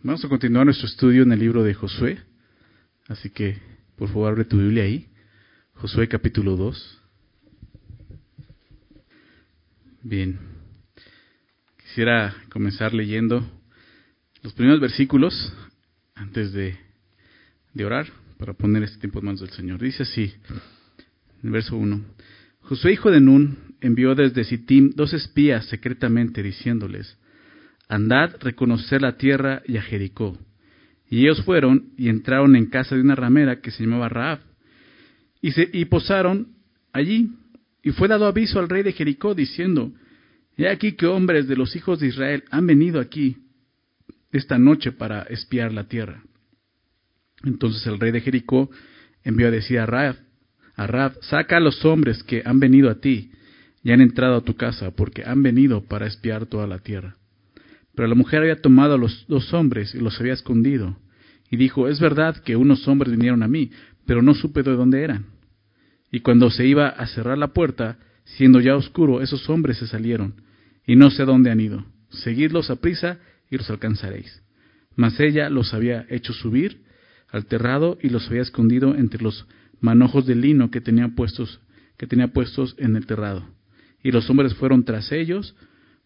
Vamos a continuar nuestro estudio en el libro de Josué. Así que, por favor, abre tu Biblia ahí. Josué capítulo 2. Bien. Quisiera comenzar leyendo los primeros versículos antes de, de orar para poner este tiempo en manos del Señor. Dice así, en verso 1. Josué, hijo de Nun, envió desde Sittim dos espías secretamente diciéndoles, andad, reconocer la tierra y a Jericó. Y ellos fueron y entraron en casa de una ramera que se llamaba Raab, y, posaron allí. Y fue dado aviso al rey de Jericó diciendo, He aquí que hombres de los hijos de Israel han venido aquí esta noche para espiar la tierra. Entonces el rey de Jericó envió a decir a Raab, a Raab, saca a los hombres que han venido a ti y han entrado a tu casa, porque han venido para espiar toda la tierra. Pero la mujer había tomado a los dos hombres y los había escondido. Y dijo, es verdad que unos hombres vinieron a mí, pero no supe de dónde eran. Y cuando se iba a cerrar la puerta, siendo ya oscuro, esos hombres se salieron, y no sé dónde han ido. Seguidlos a prisa y los alcanzaréis. Mas ella los había hecho subir al terrado y los había escondido entre los manojos de lino que tenía puestos, que tenía puestos en el terrado. Y los hombres fueron tras ellos,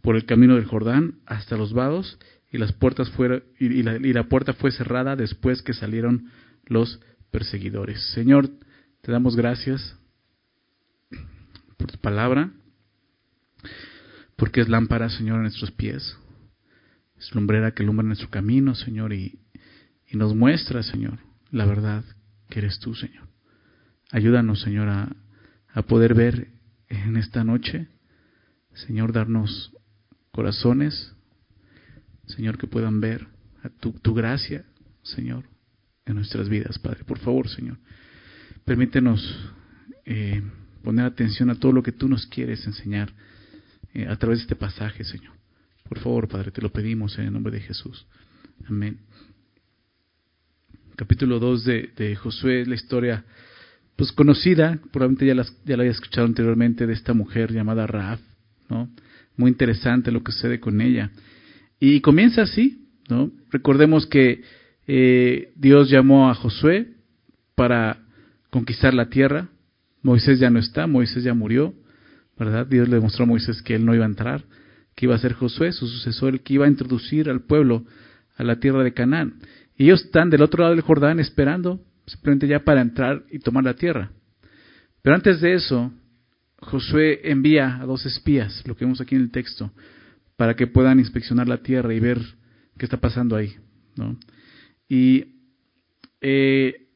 por el camino del Jordán hasta los vados y las puertas y, la, y la puerta fue cerrada después que salieron los perseguidores. Señor, te damos gracias por tu palabra, porque es lámpara, Señor, a nuestros pies, es lumbrera que alumbra nuestro camino, Señor, y, y nos muestra, Señor, la verdad que eres tú, Señor. Ayúdanos, Señor, a, a poder ver en esta noche, Señor, darnos corazones, Señor, que puedan ver a tu, gracia, Señor, en nuestras vidas, Padre. Por favor, Señor, permítenos eh, poner atención a todo lo que tú nos quieres enseñar eh, a través de este pasaje, Señor. Por favor, Padre, te lo pedimos en el nombre de Jesús. Amén. Capítulo 2 de, de Josué, la historia pues conocida, probablemente ya la había escuchado anteriormente, de esta mujer llamada Raab, ¿no? Muy interesante lo que sucede con ella. Y comienza así, ¿no? Recordemos que eh, Dios llamó a Josué para conquistar la tierra. Moisés ya no está, Moisés ya murió, ¿verdad? Dios le demostró a Moisés que él no iba a entrar, que iba a ser Josué, su sucesor, el que iba a introducir al pueblo a la tierra de Canaán. Y ellos están del otro lado del Jordán esperando simplemente ya para entrar y tomar la tierra. Pero antes de eso, Josué envía a dos espías, lo que vemos aquí en el texto, para que puedan inspeccionar la tierra y ver qué está pasando ahí. ¿no? Y eh,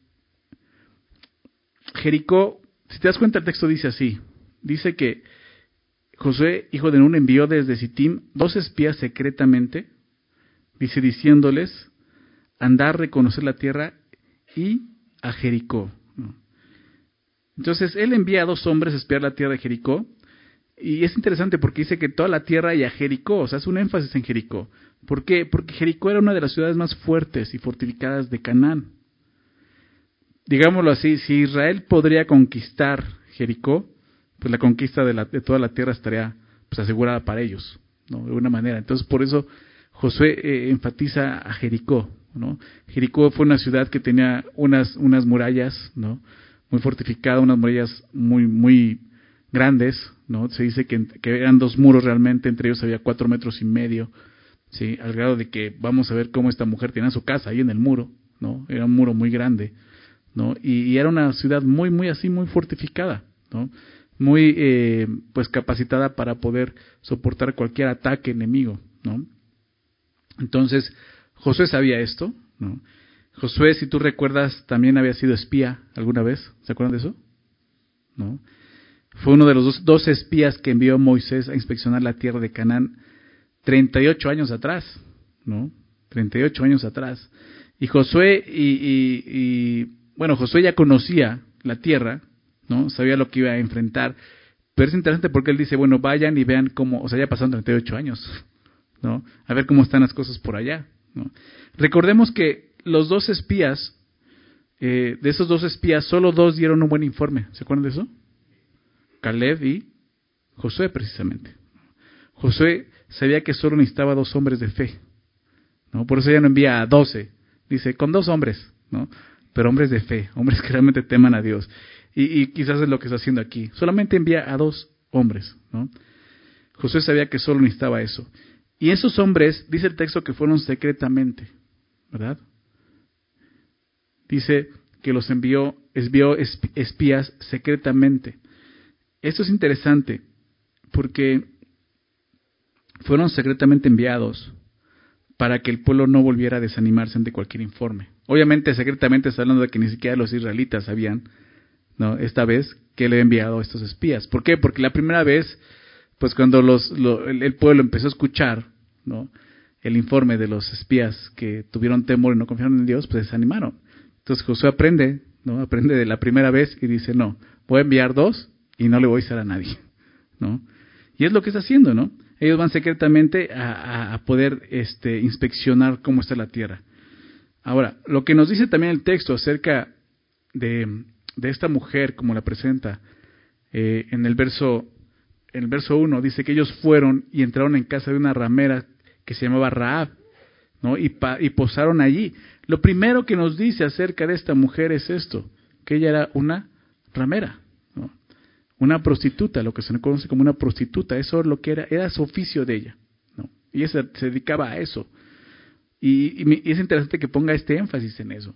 Jericó, si te das cuenta, el texto dice así: dice que Josué, hijo de Nun, envió desde Sittim dos espías secretamente, dice diciéndoles: andar, reconocer la tierra y a Jericó. Entonces él envía a dos hombres a espiar la tierra de Jericó. Y es interesante porque dice que toda la tierra y a Jericó, o sea, es un énfasis en Jericó. ¿Por qué? Porque Jericó era una de las ciudades más fuertes y fortificadas de Canaán. Digámoslo así, si Israel podría conquistar Jericó, pues la conquista de, la, de toda la tierra estaría pues, asegurada para ellos, ¿no? de alguna manera. Entonces, por eso Josué eh, enfatiza a Jericó. ¿no? Jericó fue una ciudad que tenía unas, unas murallas, ¿no? Muy fortificada, unas murallas muy, muy grandes, ¿no? Se dice que, que, eran dos muros realmente, entre ellos había cuatro metros y medio, ¿sí? Al grado de que vamos a ver cómo esta mujer tenía su casa ahí en el muro, ¿no? Era un muro muy grande, ¿no? Y, y era una ciudad muy, muy así, muy fortificada, ¿no? Muy, eh, pues capacitada para poder soportar cualquier ataque enemigo, ¿no? Entonces, Josué sabía esto, ¿no? Josué, si tú recuerdas, también había sido espía alguna vez. ¿Se acuerdan de eso? ¿No? Fue uno de los dos, dos espías que envió Moisés a inspeccionar la tierra de Canaán 38 años atrás, ¿no? 38 años atrás. Y Josué, y, y, bueno, Josué ya conocía la tierra, ¿no? Sabía lo que iba a enfrentar. Pero es interesante porque él dice, bueno, vayan y vean cómo, o sea, ya pasaron 38 años, ¿no? A ver cómo están las cosas por allá, ¿no? Recordemos que los dos espías, eh, de esos dos espías, solo dos dieron un buen informe. ¿Se acuerdan de eso? Caleb y Josué, precisamente. Josué sabía que solo necesitaba dos hombres de fe ¿no? Por eso ella no envía a doce. Dice, con dos hombres, ¿no? Pero hombres de fe, hombres que realmente teman a Dios. Y, y quizás es lo que está haciendo aquí. Solamente envía a dos hombres, ¿no? José sabía que solo necesitaba eso. Y esos hombres, dice el texto que fueron secretamente, ¿verdad? Dice que los envió, envió espías secretamente. Esto es interesante porque fueron secretamente enviados para que el pueblo no volviera a desanimarse ante cualquier informe. Obviamente, secretamente está hablando de que ni siquiera los israelitas sabían. Esta vez que le había enviado a estos espías. ¿Por qué? Porque la primera vez pues cuando los, el, pueblo empezó a escuchar el informe de los espías que tuvieron temor y no confiaron en Dios, pues desanimaron. Entonces Josué aprende, ¿no? aprende de la primera vez y dice, no, voy a enviar dos y no le voy a decir a nadie. ¿no? Y es lo que está haciendo, ¿no? Ellos van secretamente a, poder este, inspeccionar cómo está la tierra. Ahora, lo que nos dice también el texto acerca de, esta mujer, como la presenta eh, en el verso en el verso 1 dice que ellos fueron y entraron en casa de una ramera que se llamaba Raab, ¿no? Y, y posaron allí. Lo primero que nos dice acerca de esta mujer es esto, que ella era una ramera, una prostituta, lo que se conoce como una prostituta, eso es lo que era, era su oficio de ella, ¿no? Y ella se, dedicaba a eso. Y, y, es interesante que ponga este énfasis en eso.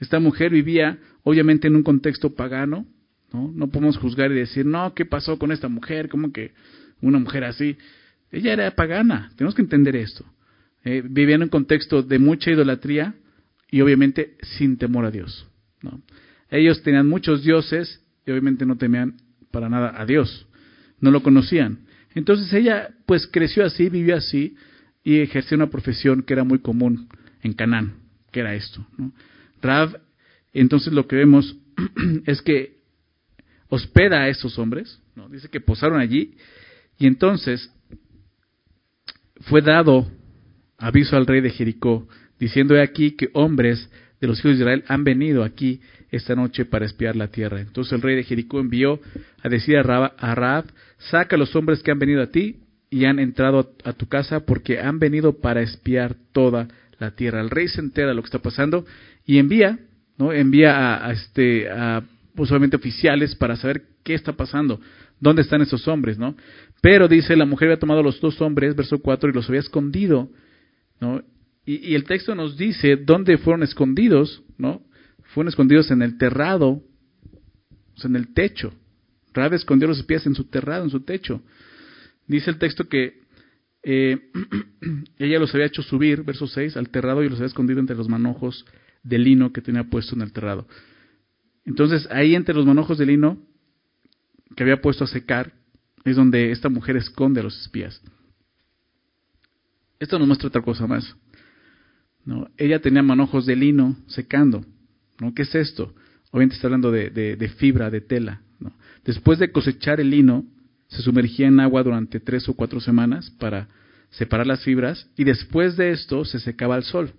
Esta mujer vivía, obviamente, en un contexto pagano, ¿no? No podemos juzgar y decir, no, ¿qué pasó con esta mujer? ¿Cómo que una mujer así? Ella era pagana, tenemos que entender esto. Eh, vivía en un contexto de mucha idolatría y obviamente sin temor a Dios. Ellos tenían muchos dioses y obviamente no temían para nada a Dios, no lo conocían. Entonces ella pues creció así, vivió así y ejerció una profesión que era muy común en Canaán, que era esto. Rav, entonces lo que vemos es que hospeda a esos hombres, ¿no? dice que posaron allí, y entonces fue dado aviso al rey de Jericó, diciendo aquí que hombres de los hijos de Israel han venido aquí esta noche para espiar la tierra. Entonces el rey de Jericó envió a decir a Raab, saca a los hombres que han venido a ti y han entrado a tu casa porque han venido para espiar toda la tierra. El rey se entera de lo que está pasando y envía, ¿no? Envía a, este, a usualmente oficiales para saber qué está pasando, dónde están esos hombres, ¿no? Pero dice, la mujer había tomado a los dos hombres, verso 4, y los había escondido, ¿no? Y, el texto nos dice dónde fueron escondidos, ¿no? Fueron escondidos en el terrado, o sea, en el techo. Rabe escondió los pies en su terrado, en su techo. Dice el texto que eh, ella los había hecho subir, verso 6, al terrado y los había escondido entre los manojos de lino que tenía puesto en el terrado. Entonces, ahí entre los manojos de lino que había puesto a secar, es donde esta mujer esconde a los espías. Esto nos muestra otra cosa más. Ella tenía manojos de lino secando. ¿no? ¿Qué es esto? Obviamente está hablando de, de, fibra, de tela. ¿no? Después de cosechar el lino, se sumergía en agua durante tres o cuatro semanas para separar las fibras y después de esto se secaba al sol.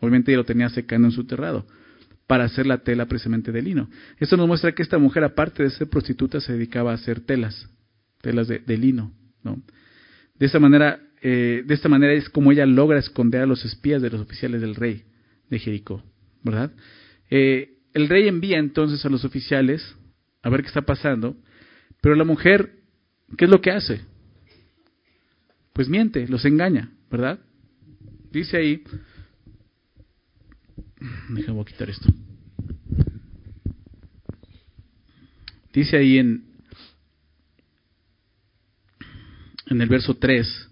Obviamente ella lo tenía secando en su terrado para hacer la tela precisamente de lino. Esto nos muestra que esta mujer, aparte de ser prostituta, se dedicaba a hacer telas, telas de, lino. ¿no? De esta manera, eh, de esta manera es como ella logra esconder a los espías de los oficiales del rey de Jericó, ¿verdad? Eh, el rey envía entonces a los oficiales a ver qué está pasando, pero la mujer, ¿qué es lo que hace? Pues miente, los engaña, ¿verdad? Dice ahí, Déjame quitar esto. Dice ahí en, en el verso 3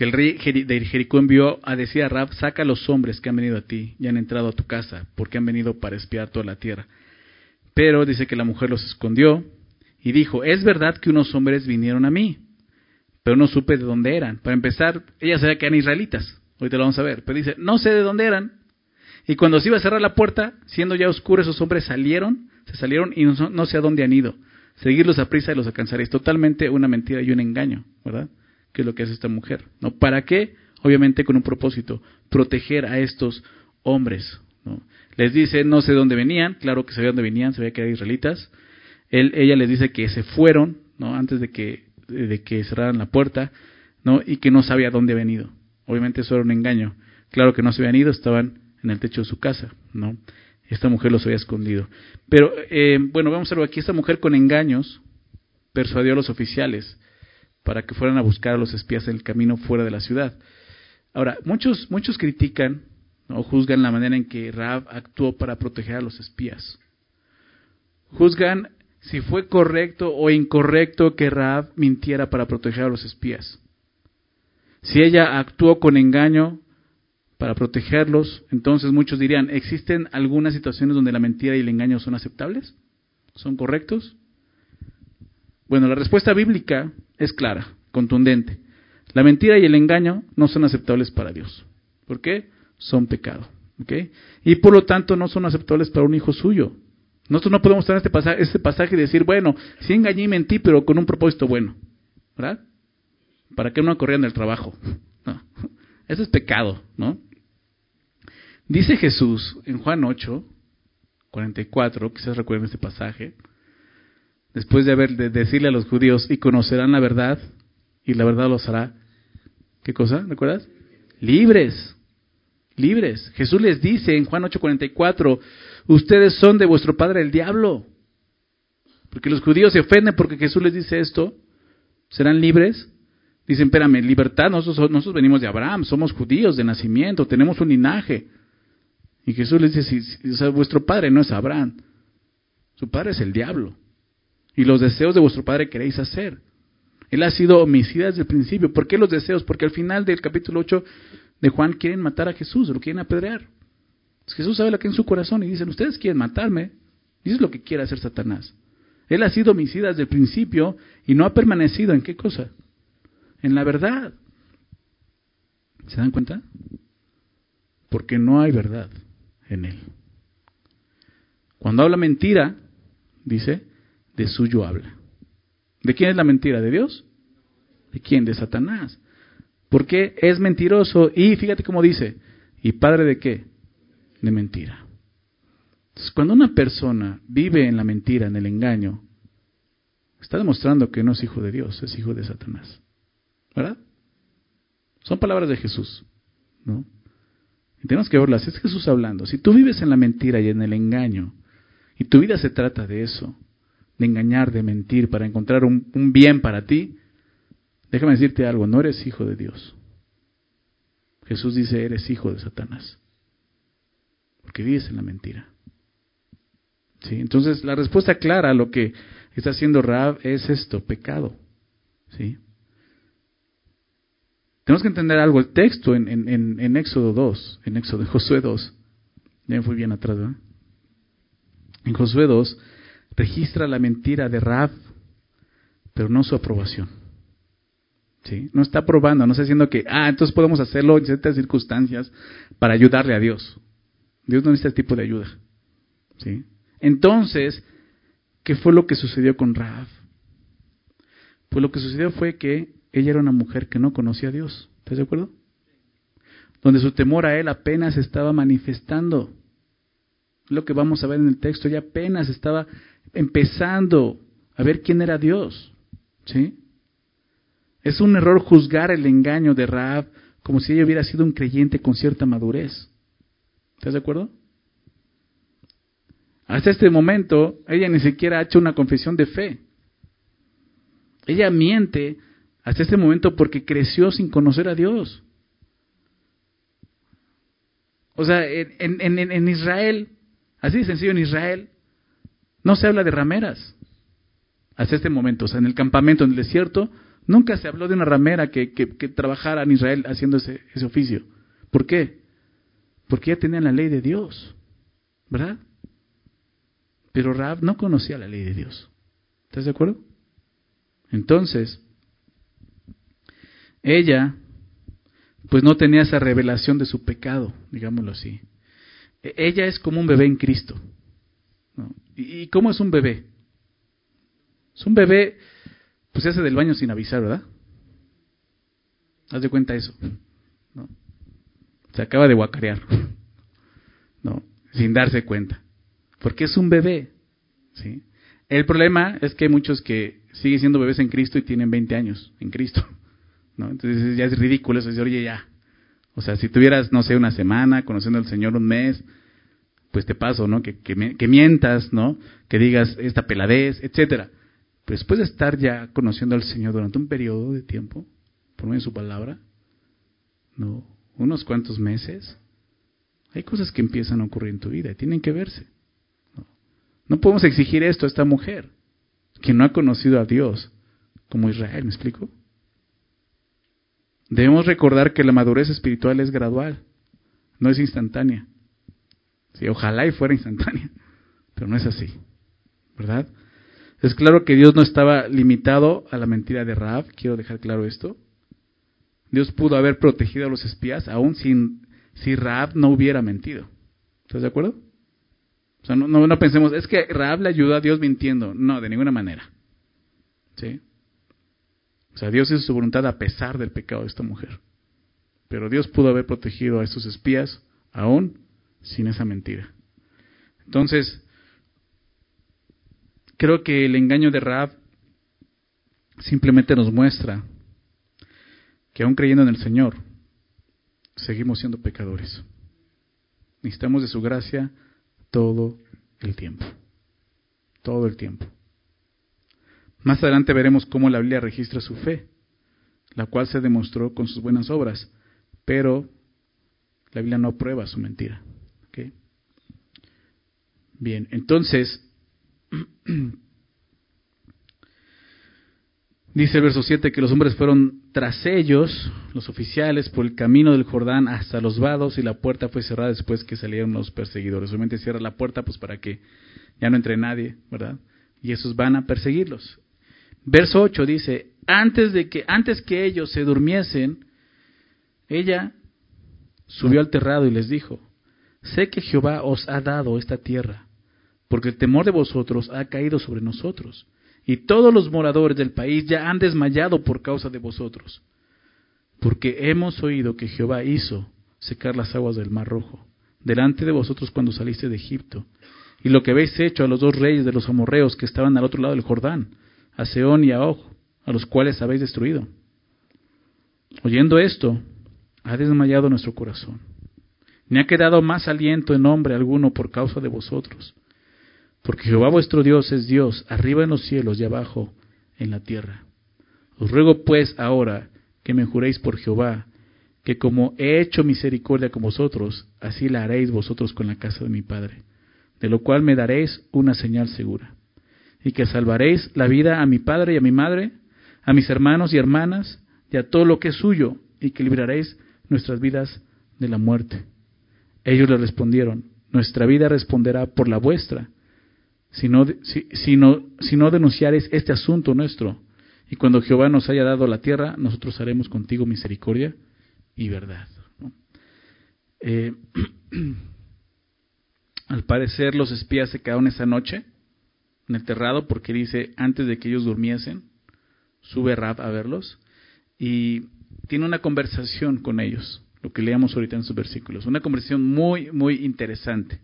que el rey de Jericó envió a decir a Rab, saca a los hombres que han venido a ti y han entrado a tu casa, porque han venido para espiar toda la tierra. Pero dice que la mujer los escondió y dijo, es verdad que unos hombres vinieron a mí, pero no supe de dónde eran. Para empezar, ella sabía que eran israelitas, te lo vamos a ver. Pero dice, no sé de dónde eran. Y cuando se iba a cerrar la puerta, siendo ya oscuro, esos hombres salieron, se salieron y no, sé a dónde han ido. Seguirlos a prisa y los alcanzaréis. Totalmente una mentira y un engaño, ¿verdad? Que es lo que hace esta mujer. ¿No? ¿Para qué? Obviamente con un propósito, proteger a estos hombres. ¿no? Les dice, no sé dónde venían, claro que sabía dónde venían, sabía que eran israelitas. Él, ella les dice que se fueron, ¿no? Antes de que, de que cerraran la puerta, ¿no? Y que no sabía dónde ha venido. Obviamente eso era un engaño. Claro que no se habían ido, estaban en el techo de su casa, ¿no? Esta mujer los había escondido. Pero, eh, bueno, vamos a ver aquí. Esta mujer con engaños persuadió a los oficiales para que fueran a buscar a los espías en el camino fuera de la ciudad. Ahora, muchos, muchos critican o juzgan la manera en que Raab actuó para proteger a los espías. Juzgan si fue correcto o incorrecto que Raab mintiera para proteger a los espías. Si ella actuó con engaño para protegerlos, entonces muchos dirían, ¿existen algunas situaciones donde la mentira y el engaño son aceptables? ¿Son correctos? Bueno, la respuesta bíblica es clara, contundente. La mentira y el engaño no son aceptables para Dios. ¿Por qué? Son pecado. Y por lo tanto no son aceptables para un hijo suyo. Nosotros no podemos estar en este pasaje, este pasaje y decir, bueno, sí engañé y mentí, pero con un propósito bueno. ¿Verdad? Para que no corrieran del trabajo. Eso es pecado, ¿no? Dice Jesús en Juan 8, 44, quizás recuerden este pasaje, después de haber de decirle a los judíos, y conocerán la verdad, y la verdad los hará, ¿qué cosa? ¿Recuerdas? Libres, libres. Jesús les dice en Juan 8:44, ustedes son de vuestro padre el diablo. Porque los judíos se ofenden porque Jesús les dice esto. ¿Serán libres? Dicen, espérame, libertad, nosotros, nosotros venimos de Abraham, somos judíos de nacimiento, tenemos un linaje. Y Jesús les dice, si, vuestro padre no es Abraham, su padre es el diablo. Y los deseos de vuestro padre queréis hacer. Él ha sido homicida desde el principio. ¿Por qué los deseos? Porque al final del capítulo 8 de Juan quieren matar a Jesús, lo quieren apedrear. Jesús sabe lo que hay en su corazón y dicen, ustedes quieren matarme. Y eso es lo que quiere hacer Satanás. Él ha sido homicida desde el principio y no ha permanecido en qué cosa? En la verdad. ¿Se dan cuenta? Porque no hay verdad en él. Cuando habla mentira, dice, de suyo habla. ¿De quién es la mentira? ¿De Dios? ¿De quién? De Satanás. Porque es mentiroso y fíjate cómo dice, ¿y padre de qué? De mentira. Entonces, cuando una persona vive en la mentira, en el engaño, está demostrando que no es hijo de Dios, es hijo de Satanás. ¿Verdad? Son palabras de Jesús, ¿no? Y tenemos que verlas. Es Jesús hablando. Si tú vives en la mentira y en el engaño, y tu vida se trata de eso, de engañar, de mentir, para encontrar un, bien para ti, déjame decirte algo, no eres hijo de Dios. Jesús dice, eres hijo de Satanás. Porque vives en la mentira. ¿Sí? Entonces, la respuesta clara a lo que está haciendo Raab es esto, pecado. ¿Sí? Tenemos que entender algo. El texto en, en, en, Éxodo 2, en Éxodo, Josué 2, ya me fui bien atrás, ¿verdad? En Josué 2 registra la mentira de Raab, pero no su aprobación. ¿Sí? No está aprobando, no está diciendo que, ah, entonces podemos hacerlo en ciertas circunstancias para ayudarle a Dios. Dios no necesita este tipo de ayuda. ¿Sí? Entonces, ¿qué fue lo que sucedió con Raab? Pues lo que sucedió fue que ella era una mujer que no conocía a Dios. ¿Estás de acuerdo? Donde su temor a Él apenas estaba manifestando. Lo que vamos a ver en el texto, ella apenas estaba empezando a ver quién era Dios. ¿Sí? Es un error juzgar el engaño de Raab como si ella hubiera sido un creyente con cierta madurez. ¿Estás de acuerdo? Hasta este momento, ella ni siquiera ha hecho una confesión de fe. Ella miente hasta este momento porque creció sin conocer a Dios. O sea, en, en, en Israel, así de sencillo, en Israel, no se habla de rameras. Hasta este momento, o sea, en el campamento, en el desierto, nunca se habló de una ramera que, trabajara en Israel haciendo ese, ese oficio. ¿Por qué? Porque ya tenían la ley de Dios, ¿verdad? Pero Raab no conocía la ley de Dios. ¿Estás de acuerdo? Entonces, ella, pues no tenía esa revelación de su pecado, digámoslo así. E, ella es como un bebé en Cristo. ¿Y cómo es un bebé? Es un bebé, pues se hace del baño sin avisar, ¿verdad? Haz de cuenta eso. ¿no? Se acaba de guacarear, ¿no? Sin darse cuenta. Porque es un bebé, ¿sí? El problema es que hay muchos que siguen siendo bebés en Cristo y tienen 20 años en Cristo. Entonces ya es ridículo eso, oye, ya, O sea, si tuvieras, no sé, una semana conociendo al Señor un mes, pues te paso, ¿no? Que, que, mientas, ¿no? Que digas esta peladez, etcétera. Pero después de estar ya conociendo al Señor durante un periodo de tiempo, por medio de su palabra, ¿no? Unos cuantos meses, hay cosas que empiezan a ocurrir en tu vida y tienen que verse. ¿no? no podemos exigir esto a esta mujer, que no ha conocido a Dios, como Israel, ¿me explico? Debemos recordar que la madurez espiritual es gradual, no es instantánea. Sí, ojalá y fuera instantánea, pero no es así, ¿verdad? Es claro que Dios no estaba limitado a la mentira de Raab, quiero dejar claro esto. Dios pudo haber protegido a los espías aún sin, si Raab no hubiera mentido. ¿Estás de acuerdo? O sea, no, no, pensemos, es que Raab le ayudó a Dios mintiendo. No, de ninguna manera. ¿Sí? O sea, Dios hizo su voluntad a pesar del pecado de esta mujer. Pero Dios pudo haber protegido a estos espías aún sin esa mentira. Entonces, creo que el engaño de Raab simplemente nos muestra que aún creyendo en el Señor, seguimos siendo pecadores. Necesitamos de su gracia todo el tiempo. Todo el tiempo. Más adelante veremos cómo la Biblia registra su fe, la cual se demostró con sus buenas obras, pero la Biblia no aprueba su mentira. Bien, entonces, dice el verso 7 que los hombres fueron tras ellos, los oficiales, por el camino del Jordán hasta los vados y la puerta fue cerrada después que salieron los perseguidores. Obviamente cierra la puerta pues para que ya no entre nadie, ¿verdad? Y esos van a perseguirlos. Verso 8 dice, antes de que antes que ellos se durmiesen, ella subió al terrado y les dijo, sé que Jehová os ha dado esta tierra, porque el temor de vosotros ha caído sobre nosotros, y todos los moradores del país ya han desmayado por causa de vosotros, porque hemos oído que Jehová hizo secar las aguas del mar rojo, delante de vosotros cuando saliste de Egipto, y lo que habéis hecho a los dos reyes de los amorreos que estaban al otro lado del Jordán, a Seón y a Og, a los cuales habéis destruido. Oyendo esto, ha desmayado nuestro corazón. Ni ha quedado más aliento en hombre alguno por causa de vosotros. Porque Jehová vuestro Dios es Dios, arriba en los cielos y abajo en la tierra. Os ruego pues ahora que me juréis por Jehová, que como he hecho misericordia con vosotros, así la haréis vosotros con la casa de mi Padre, de lo cual me daréis una señal segura y que salvaréis la vida a mi padre y a mi madre, a mis hermanos y hermanas, y a todo lo que es suyo, y que libraréis nuestras vidas de la muerte. Ellos le respondieron, nuestra vida responderá por la vuestra, si no, si, no, si no denunciaréis este asunto nuestro, y cuando Jehová nos haya dado la tierra, nosotros haremos contigo misericordia y verdad. Eh, al parecer los espías se quedaron esa noche en el terrado porque dice, antes de que ellos durmiesen, sube Rab a verlos y tiene una conversación con ellos, lo que leamos ahorita en sus versículos, una conversación muy, muy interesante,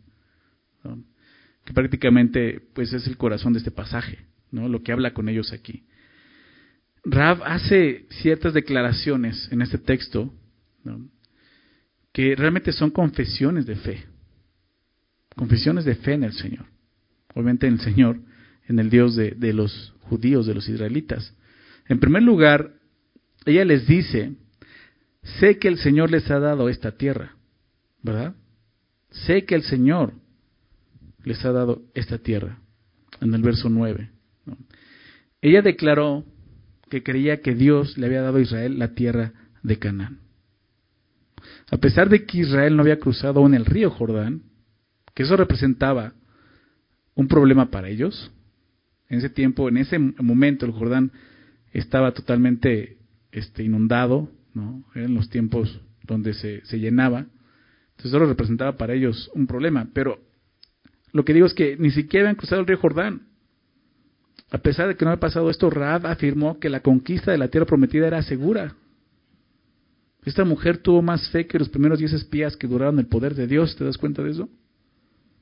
que prácticamente pues es el corazón de este pasaje, ¿no? lo que habla con ellos aquí. Rab hace ciertas declaraciones en este texto que realmente son confesiones de fe, confesiones de fe en el Señor. Obviamente en el Señor en el Dios de, de los judíos, de los israelitas. En primer lugar, ella les dice, sé que el Señor les ha dado esta tierra, ¿verdad? Sé que el Señor les ha dado esta tierra, en el verso 9. Ella declaró que creía que Dios le había dado a Israel la tierra de Canaán. A pesar de que Israel no había cruzado aún el río Jordán, que eso representaba un problema para ellos, en ese tiempo, en ese momento, el Jordán estaba totalmente este, inundado, ¿no? En los tiempos donde se, se llenaba. Entonces eso representaba para ellos un problema. Pero lo que digo es que ni siquiera habían cruzado el río Jordán. A pesar de que no había pasado esto, Raab afirmó que la conquista de la tierra prometida era segura. Esta mujer tuvo más fe que los primeros diez espías que duraron el poder de Dios. ¿Te das cuenta de eso?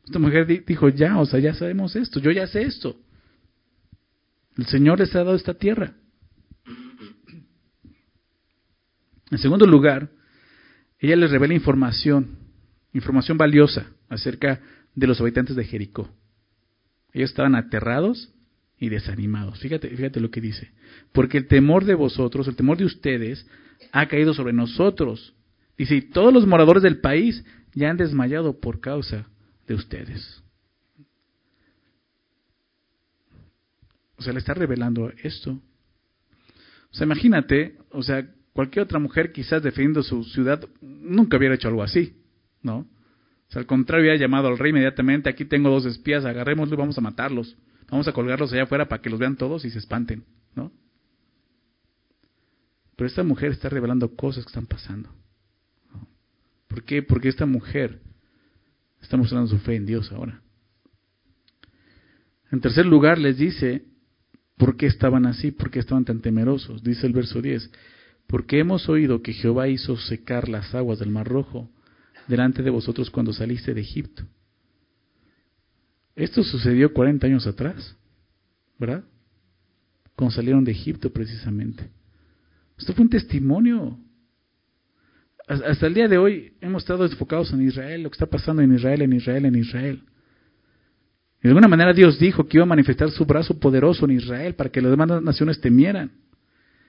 Esta mujer dijo, ya, o sea, ya sabemos esto, yo ya sé esto. El Señor les ha dado esta tierra. En segundo lugar, ella les revela información, información valiosa acerca de los habitantes de Jericó. Ellos estaban aterrados y desanimados. Fíjate, fíjate lo que dice. Porque el temor de vosotros, el temor de ustedes, ha caído sobre nosotros. Dice, y todos los moradores del país ya han desmayado por causa de ustedes. O sea, le está revelando esto. O sea, imagínate, o sea, cualquier otra mujer quizás defendiendo su ciudad nunca hubiera hecho algo así, ¿no? O sea, al contrario, hubiera llamado al rey inmediatamente, aquí tengo dos espías, agarrémoslo y vamos a matarlos. Vamos a colgarlos allá afuera para que los vean todos y se espanten, ¿no? Pero esta mujer está revelando cosas que están pasando. ¿Por qué? Porque esta mujer está mostrando su fe en Dios ahora. En tercer lugar, les dice por qué estaban así, por qué estaban tan temerosos. Dice el verso 10, porque hemos oído que Jehová hizo secar las aguas del Mar Rojo delante de vosotros cuando saliste de Egipto. Esto sucedió 40 años atrás, ¿verdad? Cuando salieron de Egipto precisamente. Esto fue un testimonio. Hasta el día de hoy hemos estado enfocados en Israel, lo que está pasando en Israel, en Israel, en Israel. De alguna manera Dios dijo que iba a manifestar su brazo poderoso en Israel para que las demás naciones temieran.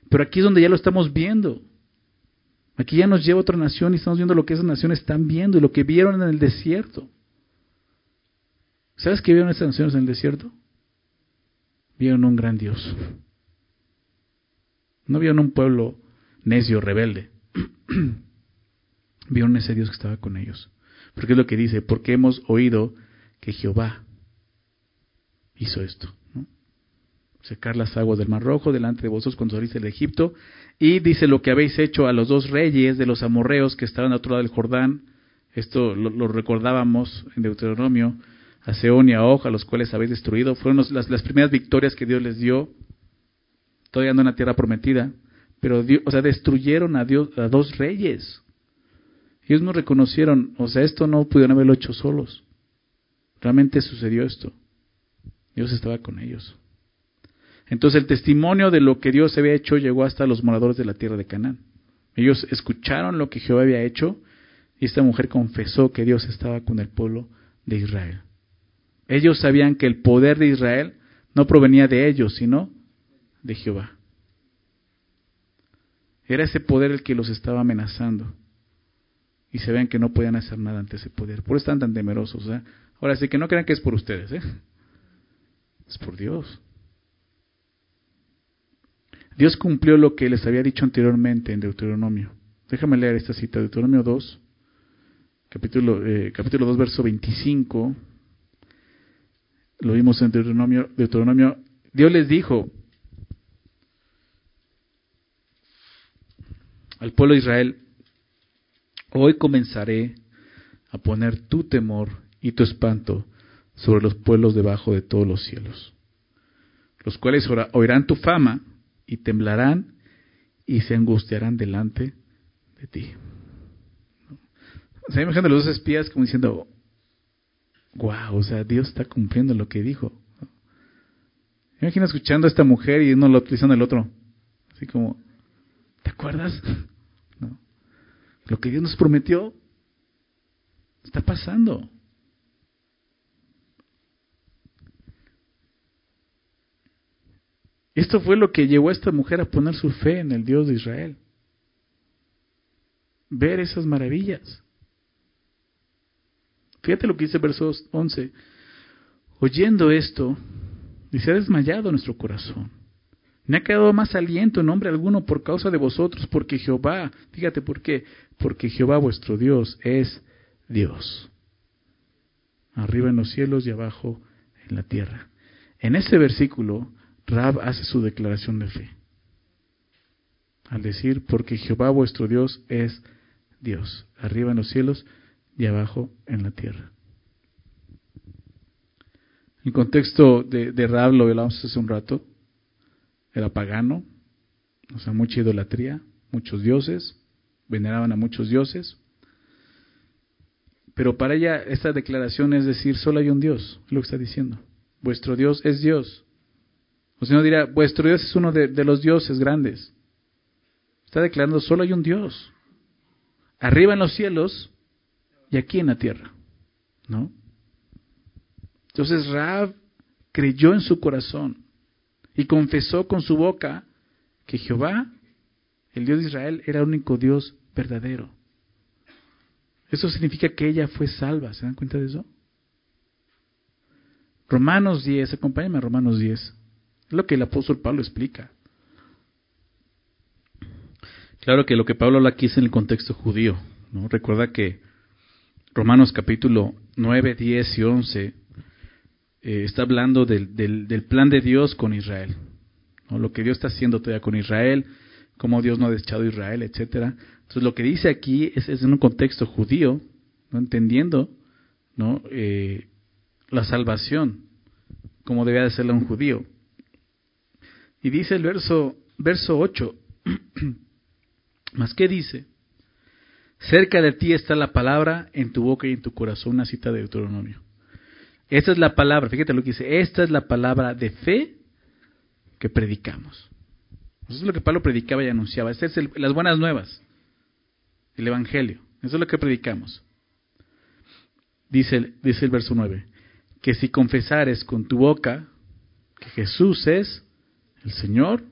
Pero aquí es donde ya lo estamos viendo. Aquí ya nos lleva otra nación y estamos viendo lo que esas naciones están viendo y lo que vieron en el desierto. ¿Sabes qué vieron esas naciones en el desierto? Vieron un gran Dios. No vieron un pueblo necio, rebelde. vieron ese Dios que estaba con ellos. Porque es lo que dice, porque hemos oído que Jehová hizo esto. Secar las aguas del Mar Rojo delante de vosotros cuando saliste de Egipto. Y dice lo que habéis hecho a los dos reyes de los amorreos que estaban a otro lado del Jordán. Esto lo, recordábamos en Deuteronomio. A Seón y a Og, a los cuales habéis destruido. Fueron las, las primeras victorias que Dios les dio todavía no en la tierra prometida, pero Dios, o sea, destruyeron a Dios, a dos reyes. Ellos no reconocieron, o sea, esto no pudieron haberlo hecho solos. Realmente sucedió esto. Dios estaba con ellos. Entonces el testimonio de lo que Dios había hecho llegó hasta los moradores de la tierra de Canaán. Ellos escucharon lo que Jehová había hecho y esta mujer confesó que Dios estaba con el pueblo de Israel. Ellos sabían que el poder de Israel no provenía de ellos, sino de Jehová. Era ese poder el que los estaba amenazando. Y se ven que no podían hacer nada ante ese poder. Por eso están tan temerosos. ¿eh? Ahora sí que no crean que es por ustedes. ¿eh? Es por Dios. Dios cumplió lo que les había dicho anteriormente en Deuteronomio. Déjame leer esta cita, Deuteronomio 2, capítulo, eh, capítulo 2, verso 25. Lo vimos en Deuteronomio, Deuteronomio. Dios les dijo, al pueblo de Israel, hoy comenzaré a poner tu temor y tu espanto sobre los pueblos debajo de todos los cielos, los cuales oirán tu fama y temblarán y se angustiarán delante de ti. Se imaginan los dos espías como diciendo, wow, o sea, Dios está cumpliendo lo que dijo. Imagina escuchando a esta mujer y uno lo utilizando el otro. Así como, ¿Te acuerdas? No. Lo que Dios nos prometió está pasando. Esto fue lo que llevó a esta mujer a poner su fe en el Dios de Israel. Ver esas maravillas. Fíjate lo que dice versos 11. Oyendo esto, dice, ha desmayado nuestro corazón me ha quedado más aliento en nombre alguno por causa de vosotros, porque Jehová, fíjate por qué, porque Jehová vuestro Dios es Dios. Arriba en los cielos y abajo en la tierra. En este versículo, Rab hace su declaración de fe. Al decir, porque Jehová vuestro Dios es Dios, arriba en los cielos y abajo en la tierra. El contexto de, Rab lo hablamos hace un rato era pagano, o sea, mucha idolatría, muchos dioses, veneraban a muchos dioses. Pero para ella esta declaración es decir, solo hay un Dios, lo que está diciendo. Vuestro Dios es Dios. O sea, no dirá, vuestro Dios es uno de, de los dioses grandes. Está declarando, solo hay un Dios. arriba en los cielos y aquí en la tierra, ¿no? Entonces Raab creyó en su corazón y confesó con su boca que Jehová, el Dios de Israel, era el único Dios verdadero. Eso significa que ella fue salva, ¿se dan cuenta de eso? Romanos 10, acompáñame a Romanos 10. Es lo que el apóstol Pablo explica. Claro que lo que Pablo habla aquí es en el contexto judío. ¿no? Recuerda que Romanos capítulo 9, 10 y 11 eh, está hablando del, del, plan de Dios con Israel. ¿no? Lo que Dios está haciendo todavía con Israel, cómo Dios no ha desechado a Israel, etcétera. Entonces lo que dice aquí es, es en un contexto judío, ¿no? entendiendo ¿no? Eh, la salvación, como debía de serla un judío. Y dice el verso, verso 8, ¿más qué dice? Cerca de ti está la palabra en tu boca y en tu corazón, una cita de Deuteronomio. Esta es la palabra, fíjate lo que dice, esta es la palabra de fe que predicamos. Eso es lo que Pablo predicaba y anunciaba. Estas es las buenas nuevas, el Evangelio. Eso es lo que predicamos. Dice, dice el verso 9 que si confesares con tu boca que Jesús es el Señor,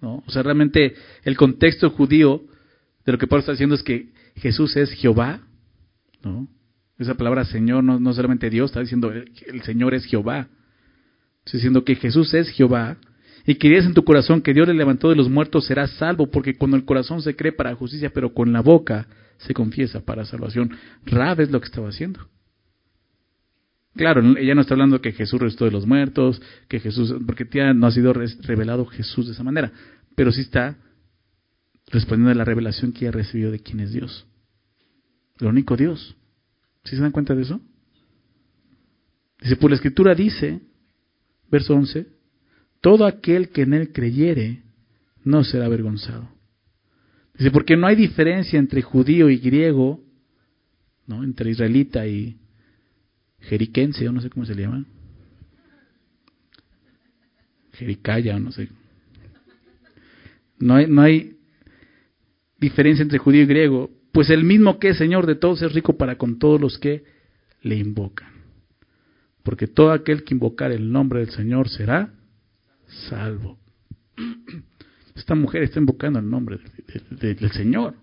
¿no? O sea, realmente el contexto judío de lo que Pablo está diciendo es que Jesús es Jehová, ¿no? Esa palabra Señor no, no solamente Dios, está diciendo el Señor es Jehová. Está diciendo que Jesús es Jehová y que en tu corazón que Dios le levantó de los muertos, serás salvo, porque cuando el corazón se cree para justicia, pero con la boca se confiesa para salvación. Rab es lo que estaba haciendo. Claro, ella no está hablando que Jesús restó de los muertos, que Jesús, porque ya no ha sido revelado Jesús de esa manera, pero sí está respondiendo a la revelación que ella recibido de quién es Dios. El único Dios. ¿Sí se dan cuenta de eso? Dice, pues la escritura dice, verso 11, todo aquel que en él creyere no será avergonzado. Dice, porque no hay diferencia entre judío y griego, ¿no? entre israelita y jeriquense, o no sé cómo se le llama. Jericaya, o no sé. No hay, no hay diferencia entre judío y griego, pues el mismo que es Señor de todos es rico para con todos los que le invocan. Porque todo aquel que invocar el nombre del Señor será salvo. Esta mujer está invocando el nombre del, Señor.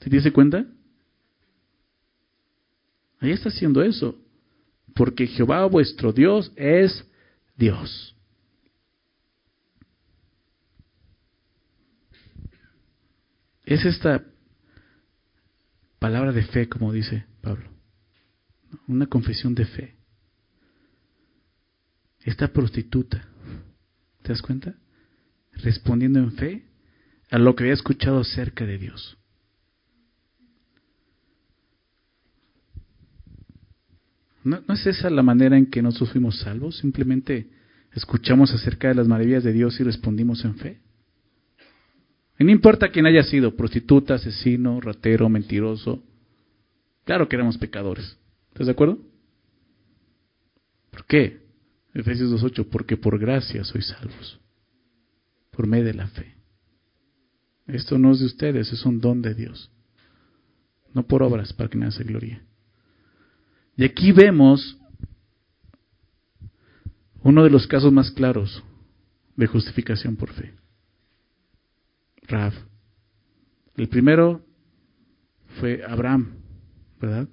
¿Se dice cuenta? Ahí está haciendo eso. Porque Jehová vuestro Dios es Dios. Es esta palabra de fe, como dice Pablo. Una confesión de fe. Esta prostituta, ¿te das cuenta? Respondiendo en fe a lo que había escuchado acerca de Dios. ¿No, es esa la manera en que nosotros fuimos salvos? Simplemente escuchamos acerca de las maravillas de Dios y respondimos en fe. Y no importa quién haya sido, prostituta, asesino, ratero, mentiroso. Claro que éramos pecadores. ¿Estás de acuerdo? ¿Por qué? Efesios 2.8, porque por gracia sois salvos, por medio de la fe. Esto no es de ustedes, es un don de Dios. No por obras para que nadie se glorie. Y aquí vemos uno de los casos más claros de justificación por fe. Rav. El primero fue Abraham, ¿verdad?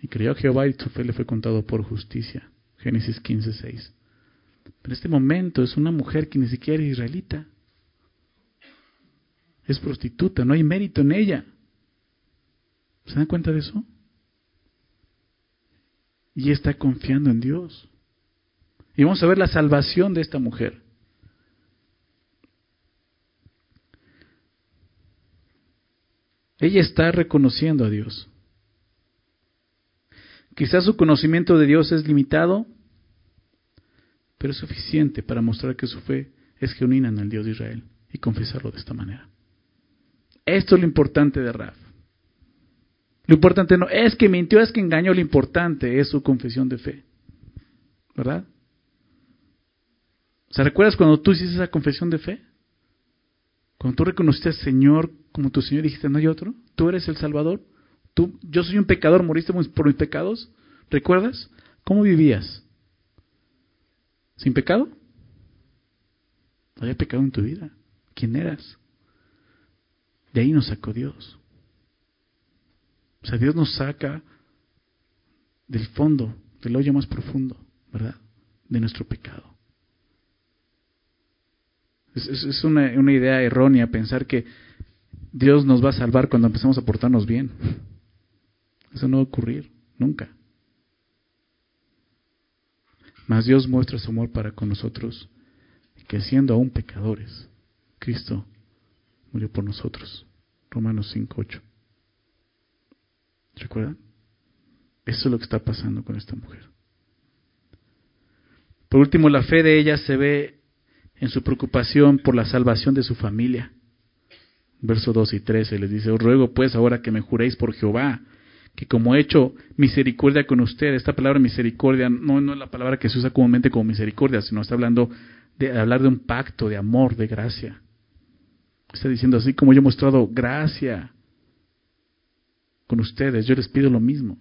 Y creyó a Jehová y su fe le fue contado por justicia. Génesis 15, 6. Pero en este momento es una mujer que ni siquiera es israelita. Es prostituta, no hay mérito en ella. ¿Se dan cuenta de eso? Y está confiando en Dios. Y vamos a ver la salvación de esta mujer. Ella está reconociendo a Dios. Quizás su conocimiento de Dios es limitado, pero es suficiente para mostrar que su fe es genuina en el Dios de Israel y confesarlo de esta manera. Esto es lo importante de Raf. Lo importante no es que mintió, es que engañó, lo importante es su confesión de fe. ¿Verdad? O sea, ¿recuerdas cuando tú hiciste esa confesión de fe? Cuando tú reconociste al Señor como tu Señor, dijiste, no hay otro, tú eres el Salvador, tú, yo soy un pecador, moriste por mis pecados, ¿recuerdas? ¿Cómo vivías? ¿Sin pecado? No había pecado en tu vida. ¿Quién eras? De ahí nos sacó Dios. O sea, Dios nos saca del fondo, del hoyo más profundo, ¿verdad? De nuestro pecado. Es, una, una, idea errónea pensar que Dios nos va a salvar cuando empezamos a portarnos bien. Eso no va a ocurrir, nunca. Mas Dios muestra su amor para con nosotros, que siendo aún pecadores, Cristo murió por nosotros. Romanos 5.8. ¿Recuerdan? Eso es lo que está pasando con esta mujer. Por último, la fe de ella se ve en su preocupación por la salvación de su familia. Verso 2 y 13 les dice, os ruego pues ahora que me juréis por Jehová, que como he hecho misericordia con usted, esta palabra misericordia no, es la palabra que se usa comúnmente como misericordia, sino está hablando de hablar de un pacto, de amor, de gracia. Está diciendo así como yo he mostrado gracia con ustedes, yo les pido lo mismo.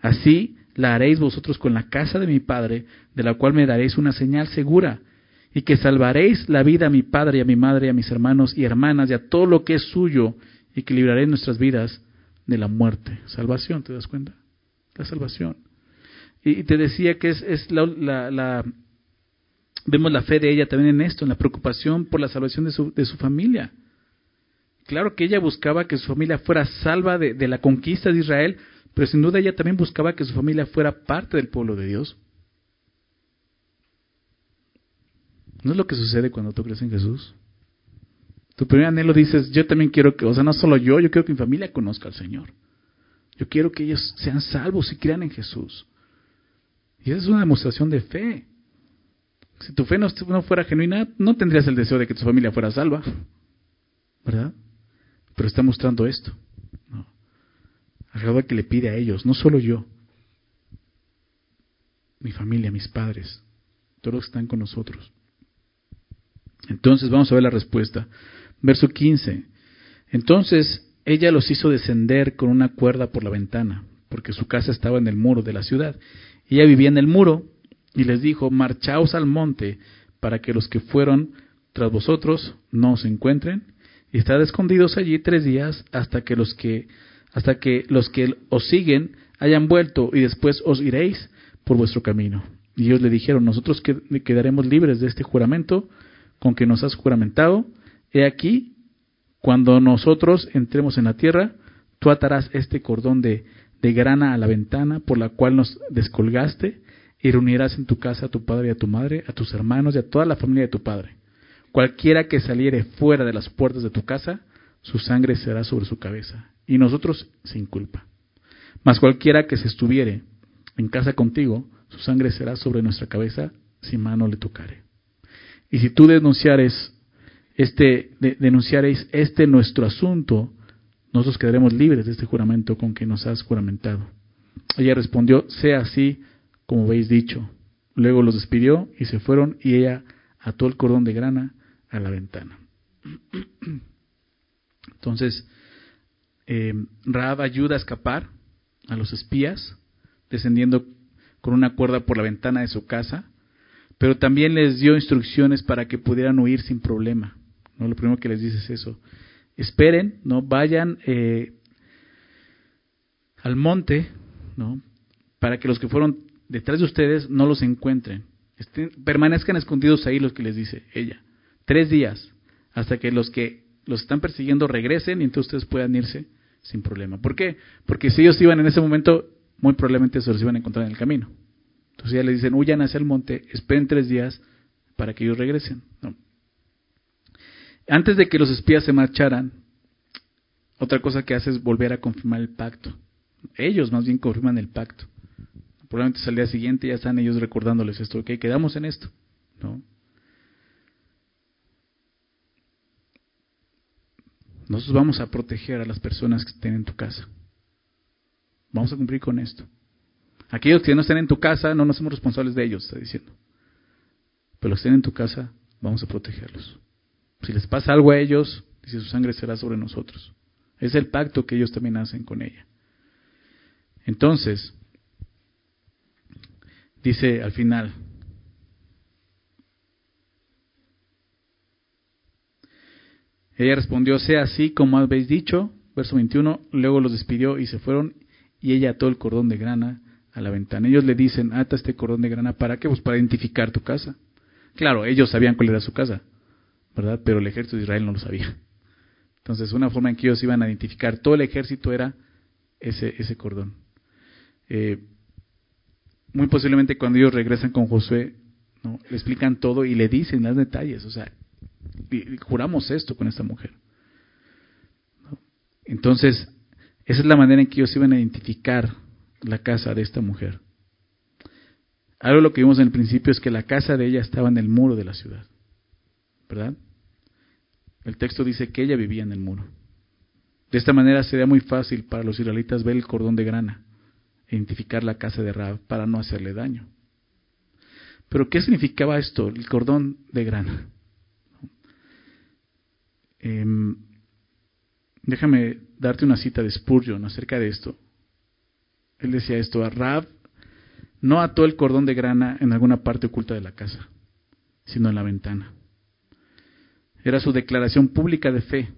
Así la haréis vosotros con la casa de mi Padre, de la cual me daréis una señal segura, y que salvaréis la vida a mi Padre y a mi Madre a mis hermanos y hermanas y a todo lo que es suyo, y que libraréis nuestras vidas de la muerte. Salvación, ¿te das cuenta? La salvación. Y te decía que es, es la, la, vemos la fe de ella también en esto, en la preocupación por la salvación de su, de su familia. Claro que ella buscaba que su familia fuera salva de, la conquista de Israel, pero sin duda ella también buscaba que su familia fuera parte del pueblo de Dios. ¿No es lo que sucede cuando tú crees en Jesús? Tu primer anhelo dices, yo también quiero que, o sea, no solo yo, yo quiero que mi familia conozca al Señor. Yo quiero que ellos sean salvos y crean en Jesús. Y esa es una demostración de fe. Si tu fe no, fuera genuina, no tendrías el deseo de que tu familia fuera salva. ¿Verdad? Pero está mostrando esto. ¿no? Al que le pide a ellos, no solo yo, mi familia, mis padres, todos los que están con nosotros. Entonces vamos a ver la respuesta. Verso 15. Entonces ella los hizo descender con una cuerda por la ventana, porque su casa estaba en el muro de la ciudad. Ella vivía en el muro y les dijo, marchaos al monte para que los que fueron tras vosotros no os encuentren y estad escondidos allí tres días hasta que los que hasta que los que os siguen hayan vuelto y después os iréis por vuestro camino. Y ellos le dijeron, nosotros quedaremos libres de este juramento con que nos has juramentado He aquí, cuando nosotros entremos en la tierra, tú atarás este cordón de, de grana a la ventana por la cual nos descolgaste y reunirás en tu casa a tu padre y a tu madre, a tus hermanos y a toda la familia de tu padre. Cualquiera que saliere fuera de las puertas de tu casa, su sangre será sobre su cabeza, y nosotros sin culpa. Mas cualquiera que se estuviere en casa contigo, su sangre será sobre nuestra cabeza, si mano le tocare. Y si tú denunciares este, denunciaréis este nuestro asunto, nosotros quedaremos libres de este juramento con que nos has juramentado. Ella respondió, sea así como habéis dicho. Luego los despidió y se fueron y ella ató el cordón de grana a la ventana. Entonces, eh, Raab ayuda a escapar a los espías, descendiendo con una cuerda por la ventana de su casa, pero también les dio instrucciones para que pudieran huir sin problema. ¿no? Lo primero que les dice es eso. Esperen, ¿no? Vayan eh, al monte, ¿no? Para que los que fueron detrás de ustedes no los encuentren. Estén, permanezcan escondidos ahí los que les dice ella. Tres días, hasta que los que los están persiguiendo regresen y entonces ustedes puedan irse sin problema. ¿Por qué? Porque si ellos iban en ese momento, muy probablemente se los iban a encontrar en el camino. Entonces ya les dicen, huyan hacia el monte, esperen tres días para que ellos regresen. ¿no? Antes de que los espías se marcharan, otra cosa que hace es volver a confirmar el pacto. Ellos más bien confirman el pacto. Probablemente al día siguiente ya están ellos recordándoles esto, ok, quedamos en esto. ¿no? Nosotros vamos a proteger a las personas que estén en tu casa. Vamos a cumplir con esto. Aquellos que no estén en tu casa, no nos somos responsables de ellos, está diciendo. Pero los que estén en tu casa, vamos a protegerlos Si les pasa algo a ellos, dice su sangre será sobre nosotros. Es el pacto que ellos también hacen con ella. Entonces, dice al final, ella respondió, sea así como habéis dicho, verso 21, luego los despidió y se fueron y ella ató el cordón de grana a la ventana. Ellos le dicen, ata este cordón de grana, ¿para qué? Pues para identificar tu casa. Claro, ellos sabían cuál era su casa, ¿verdad? Pero el ejército de Israel no lo sabía. Entonces, una forma en que ellos iban a identificar todo el ejército era ese, ese cordón. Eh, muy posiblemente cuando ellos regresan con Josué, ¿no? le explican todo y le dicen los detalles. O sea, juramos esto con esta mujer. Entonces, esa es la manera en que ellos iban a identificar la casa de esta mujer. Algo lo que vimos en el principio es que la casa de ella estaba en el muro de la ciudad. ¿Verdad? El texto dice que ella vivía en el muro. De esta manera sería muy fácil para los israelitas ver el cordón de grana, e identificar la casa de Rab para no hacerle daño. Pero ¿qué significaba esto, el cordón de grana? Em, déjame darte una cita de Spurgeon acerca de esto. Él decía esto, a Rab no ató el cordón de grana en alguna parte oculta de la casa, sino en la ventana. Era su declaración pública de fe,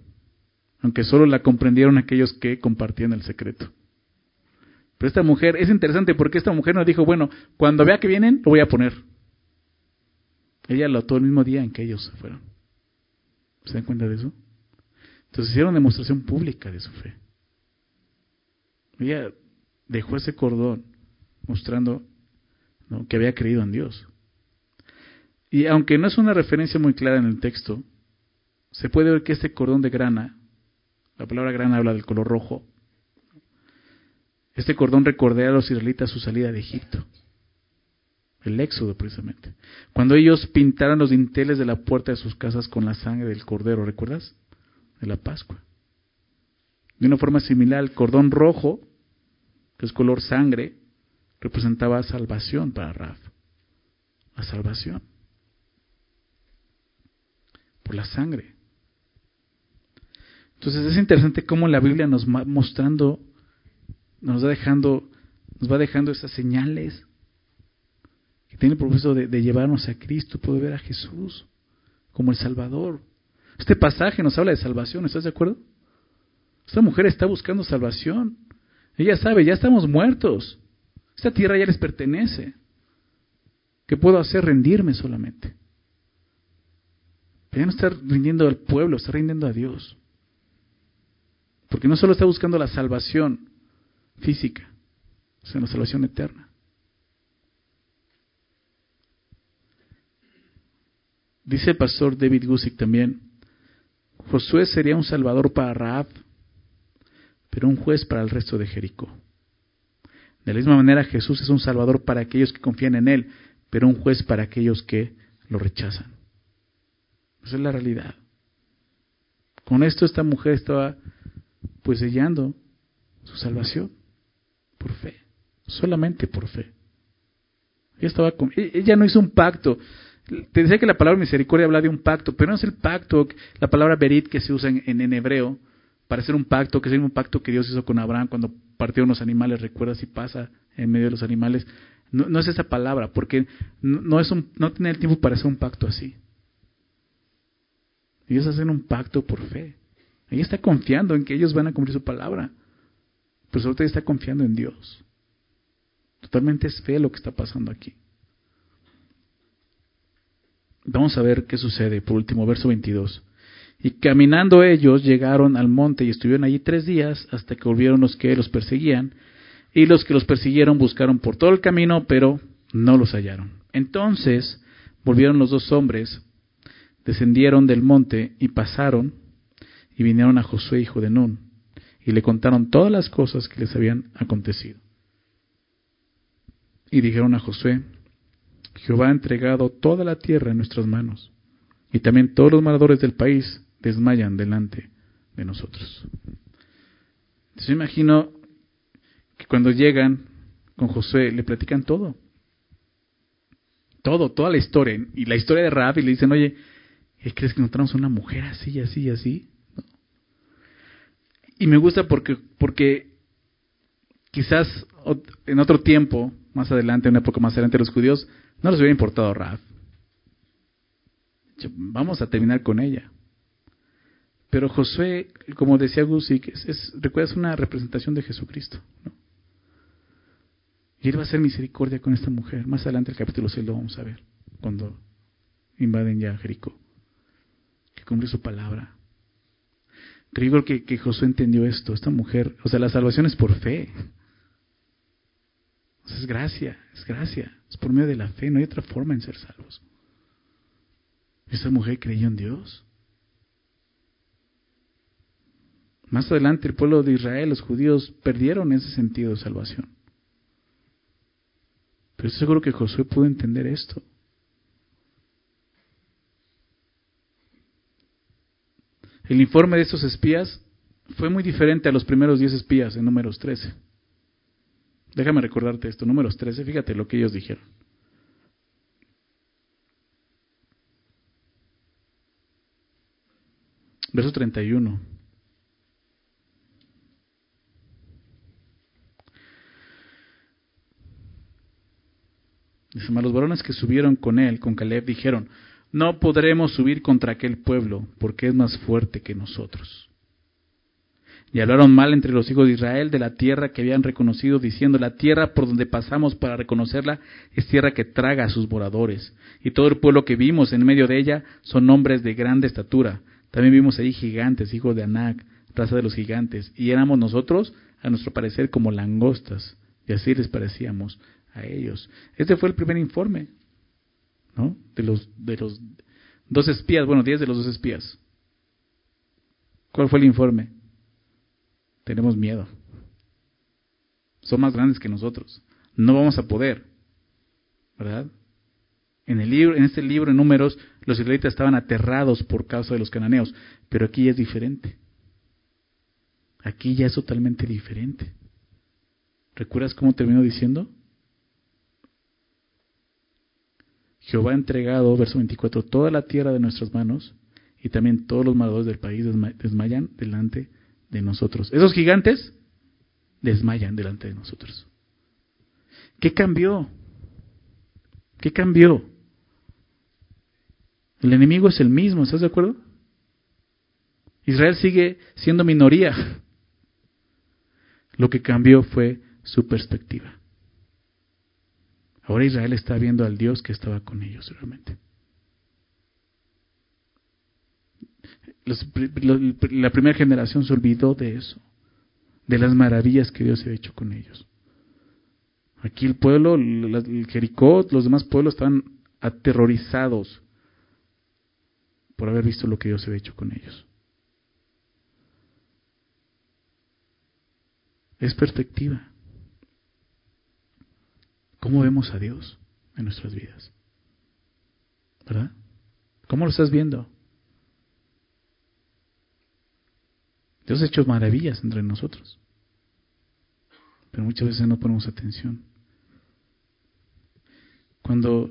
aunque solo la comprendieron aquellos que compartían el secreto. Pero esta mujer, es interesante porque esta mujer nos dijo, bueno, cuando vea que vienen, lo voy a poner. Ella lo ató el mismo día en que ellos se fueron. ¿Se dan cuenta de eso? Entonces hicieron demostración pública de su fe. Ella dejó ese cordón mostrando que había creído en Dios. Y aunque no es una referencia muy clara en el texto, se puede ver que este cordón de grana, la palabra grana habla del color rojo, este cordón recordé a los israelitas su salida de Egipto, el éxodo precisamente, cuando ellos pintaron los dinteles de la puerta de sus casas con la sangre del cordero, ¿recuerdas? De la Pascua. De una forma similar, el cordón rojo, que es color sangre, representaba salvación para Raf. La salvación. Por la sangre. Entonces es interesante cómo la Biblia nos va mostrando, nos va dejando, nos va dejando esas señales tiene el propósito de, de llevarnos a Cristo, poder ver a Jesús como el Salvador. Este pasaje nos habla de salvación, ¿estás de acuerdo? Esta mujer está buscando salvación. Ella sabe, ya estamos muertos. Esta tierra ya les pertenece. ¿Qué puedo hacer? Rendirme solamente. Pero ya no está rindiendo al pueblo, está rindiendo a Dios. Porque no solo está buscando la salvación física, sino la salvación eterna. Dice el pastor David Gusick también, Josué sería un salvador para Raab, pero un juez para el resto de Jericó. De la misma manera, Jesús es un salvador para aquellos que confían en Él, pero un juez para aquellos que lo rechazan. Esa es la realidad. Con esto esta mujer estaba pues sellando su salvación por fe, solamente por fe. Ella, estaba con, e-, ella no hizo un pacto. Te decía que la palabra misericordia habla de un pacto, pero no es el pacto, la palabra berit que se usa en, hebreo, para hacer un pacto, que es un pacto que Dios hizo con Abraham cuando partió unos animales, recuerda si pasa en medio de los animales. No, es esa palabra, porque no, es un, no tiene el tiempo para hacer un pacto así. Ellos hacen un pacto por fe. Ella está confiando en que ellos van a cumplir su palabra. Pero sobre todo está confiando en Dios. Totalmente es fe lo que está pasando aquí. Vamos a ver qué sucede. Por último, verso 22. Y caminando ellos llegaron al monte y estuvieron allí tres días hasta que volvieron los que los perseguían. Y los que los persiguieron buscaron por todo el camino, pero no los hallaron. Entonces volvieron los dos hombres, descendieron del monte y pasaron y vinieron a Josué, hijo de Nun, y le contaron todas las cosas que les habían acontecido. Y dijeron a Josué, Jehová ha entregado toda la tierra en nuestras manos, y también todos los moradores del país desmayan delante de nosotros. Entonces yo imagino que cuando llegan con Josué le platican todo. Todo, toda la historia. Y la historia de Raab y le dicen, oye, ¿Y crees que encontramos una mujer así, así, así? Y me gusta porque, porque quizás en otro tiempo, más adelante, una época más adelante, los judíos no les hubiera importado Raf. Vamos a terminar con ella. Pero Josué, como decía Gusi, es, es, una representación de Jesucristo. ¿no? Y él va a hacer misericordia con esta mujer. Más adelante el capítulo 6 lo vamos a ver, cuando invaden ya Jericó. Que cumple su palabra. Creo que, que Josué entendió esto, esta mujer, o sea, la salvación es por fe. Es gracia, es gracia, es por medio de la fe, no hay otra forma en ser salvos. Esta mujer creyó en Dios. Más adelante el pueblo de Israel, los judíos, perdieron ese sentido de salvación. Pero estoy seguro que Josué pudo entender esto. El informe de estos espías fue muy diferente a los primeros 10 espías en números 13. Déjame recordarte esto, números 13, fíjate lo que ellos dijeron. Verso 31. Dice, los varones que subieron con él, con Caleb, dijeron, no podremos subir contra aquel pueblo, porque es más fuerte que nosotros. Y hablaron mal entre los hijos de Israel de la tierra que habían reconocido, diciendo, la tierra por donde pasamos para reconocerla es tierra que traga a sus moradores. Y todo el pueblo que vimos en medio de ella son hombres de grande estatura. También vimos ahí gigantes, hijos de Anac, raza de los gigantes. Y éramos nosotros, a nuestro parecer, como langostas. Y así les parecíamos a ellos. Este fue el primer informe, ¿no? De los, de los dos espías, bueno, diez de los dos espías. ¿Cuál fue el informe? Tenemos miedo. Son más grandes que nosotros. No vamos a poder. ¿Verdad? En el libro, en este libro de números, los israelitas estaban aterrados por causa de los cananeos, pero aquí es diferente. Aquí ya es totalmente diferente. ¿Recuerdas cómo terminó diciendo? Jehová ha entregado, verso 24, toda la tierra de nuestras manos y también todos los moradores del país desmayan delante de nosotros. Esos gigantes desmayan delante de nosotros. ¿Qué cambió? ¿Qué cambió? El enemigo es el mismo, ¿estás de acuerdo? Israel sigue siendo minoría. Lo que cambió fue su perspectiva. Ahora Israel está viendo al Dios que estaba con ellos realmente. La primera generación se olvidó de eso, de las maravillas que Dios había hecho con ellos. Aquí el pueblo, el Jericó, los demás pueblos estaban aterrorizados por haber visto lo que Dios había hecho con ellos. Es perspectiva. ¿Cómo vemos a Dios en nuestras vidas? ¿Verdad? ¿Cómo lo estás viendo? Dios ha hecho maravillas entre nosotros, pero muchas veces no ponemos atención. Cuando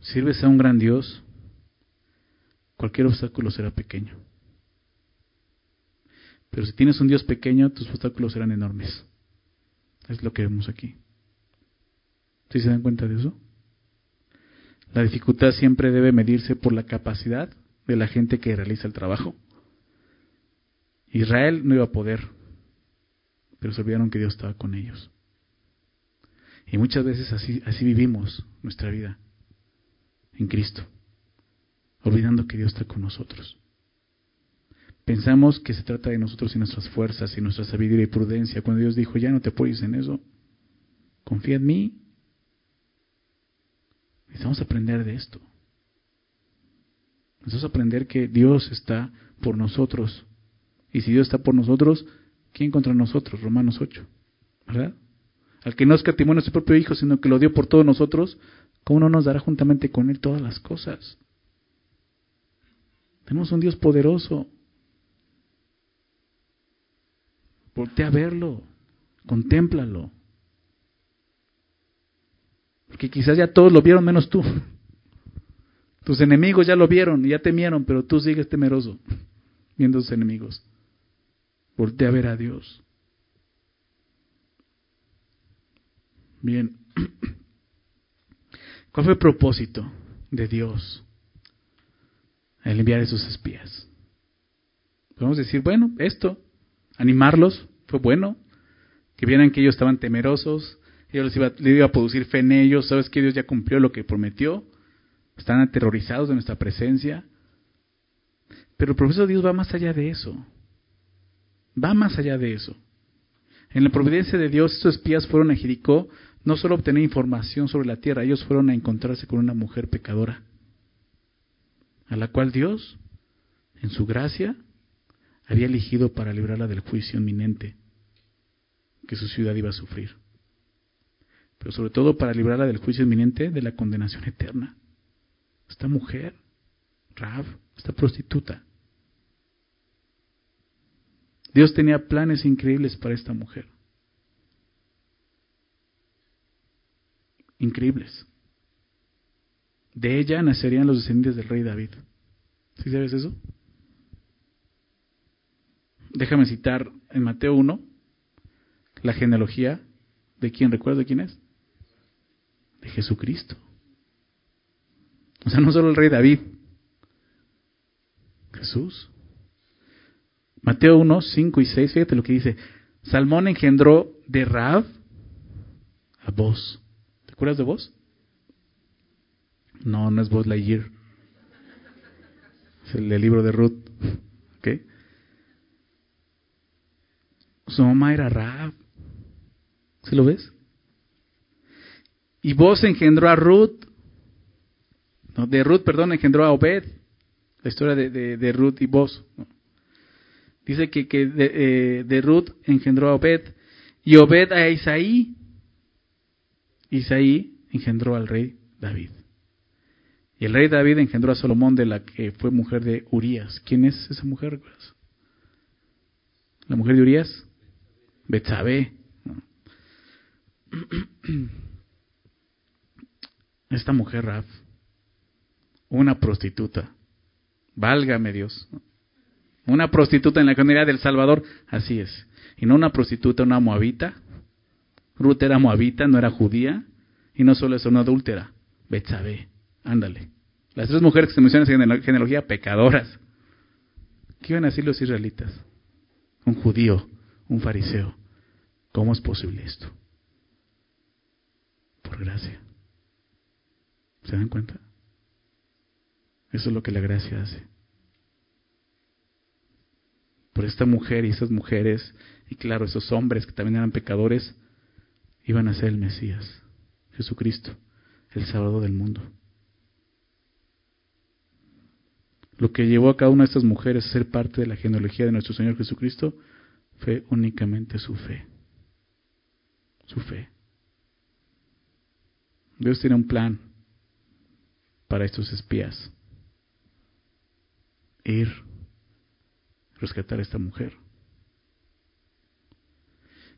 sirves a un gran Dios, cualquier obstáculo será pequeño. Pero si tienes un Dios pequeño, tus obstáculos serán enormes. Es lo que vemos aquí. ¿Sí se dan cuenta de eso? La dificultad siempre debe medirse por la capacidad de la gente que realiza el trabajo. Israel no iba a poder, pero se olvidaron que Dios estaba con ellos. Y muchas veces así, así vivimos nuestra vida en Cristo, olvidando que Dios está con nosotros. Pensamos que se trata de nosotros y nuestras fuerzas y nuestra sabiduría y prudencia, cuando Dios dijo, ya no te apoyes en eso, confía en mí, Necesitamos aprender de esto. Necesitamos aprender que Dios está por nosotros. Y si Dios está por nosotros, ¿quién contra nosotros? Romanos 8. ¿Verdad? Al que no escatimó a nuestro propio Hijo, sino que lo dio por todos nosotros, ¿cómo no nos dará juntamente con Él todas las cosas? Tenemos un Dios poderoso. Voltea a verlo, contémplalo. Porque quizás ya todos lo vieron menos tú. Tus enemigos ya lo vieron y ya temieron, pero tú sigues temeroso viendo a tus enemigos. Voltea a ver a Dios. Bien. ¿Cuál fue el propósito de Dios al enviar a esos espías? Podemos decir, bueno, esto, animarlos, fue bueno, que vieran que ellos estaban temerosos, Dios les iba, iba a producir fe en ellos, sabes que Dios ya cumplió lo que prometió, están aterrorizados de nuestra presencia. Pero el proceso de Dios va más allá de eso, va más allá de eso. En la providencia de Dios, estos espías fueron a Jericó no solo a obtener información sobre la tierra, ellos fueron a encontrarse con una mujer pecadora, a la cual Dios, en su gracia, había elegido para librarla del juicio inminente que su ciudad iba a sufrir pero sobre todo para librarla del juicio inminente de la condenación eterna. Esta mujer, Rav, esta prostituta. Dios tenía planes increíbles para esta mujer. Increíbles. De ella nacerían los descendientes del rey David. ¿Sí sabes eso? Déjame citar en Mateo 1 la genealogía de quién, recuerdo quién es? de Jesucristo. O sea, no solo el rey David, Jesús. Mateo 1, 5 y 6, fíjate lo que dice. Salmón engendró de Rab a vos. ¿Te acuerdas de vos? No, no es vos Lightyear. Es el, libro de Ruth. ¿Ok? Su mamá era Rab. ¿Se lo ves? Y vos engendró a Ruth, no, de Ruth, perdón, engendró a Obed. La historia de, de, Ruth y vos. Dice que, que de, eh, Ruth engendró a Obed. Y Obed a Isaí. Isaí engendró al rey David. Y el rey David engendró a Salomón, de la que fue mujer de Urias. ¿Quién es esa mujer? ¿La mujer de Urias? Betsabé. esta mujer Raf, una prostituta, válgame Dios, una prostituta en la comunidad del Salvador, así es, y no una prostituta, una moabita, Ruth era moabita, no era judía, y no solo es una adúltera, Betsabé, ándale. Las tres mujeres que se mencionan en la genealogía, pecadoras. ¿Qué iban a decir los israelitas? Un judío, un fariseo. ¿Cómo es posible esto? Por gracia. ¿Se dan cuenta? Eso es lo que la gracia hace. Por esta mujer y esas mujeres, y claro, esos hombres que también eran pecadores, iban a ser el Mesías, Jesucristo, el Salvador del mundo. Lo que llevó a cada una de estas mujeres a ser parte de la genealogía de nuestro Señor Jesucristo fue únicamente su fe. Su fe. Dios tiene un plan para estos espías. Ir, rescatar a esta mujer.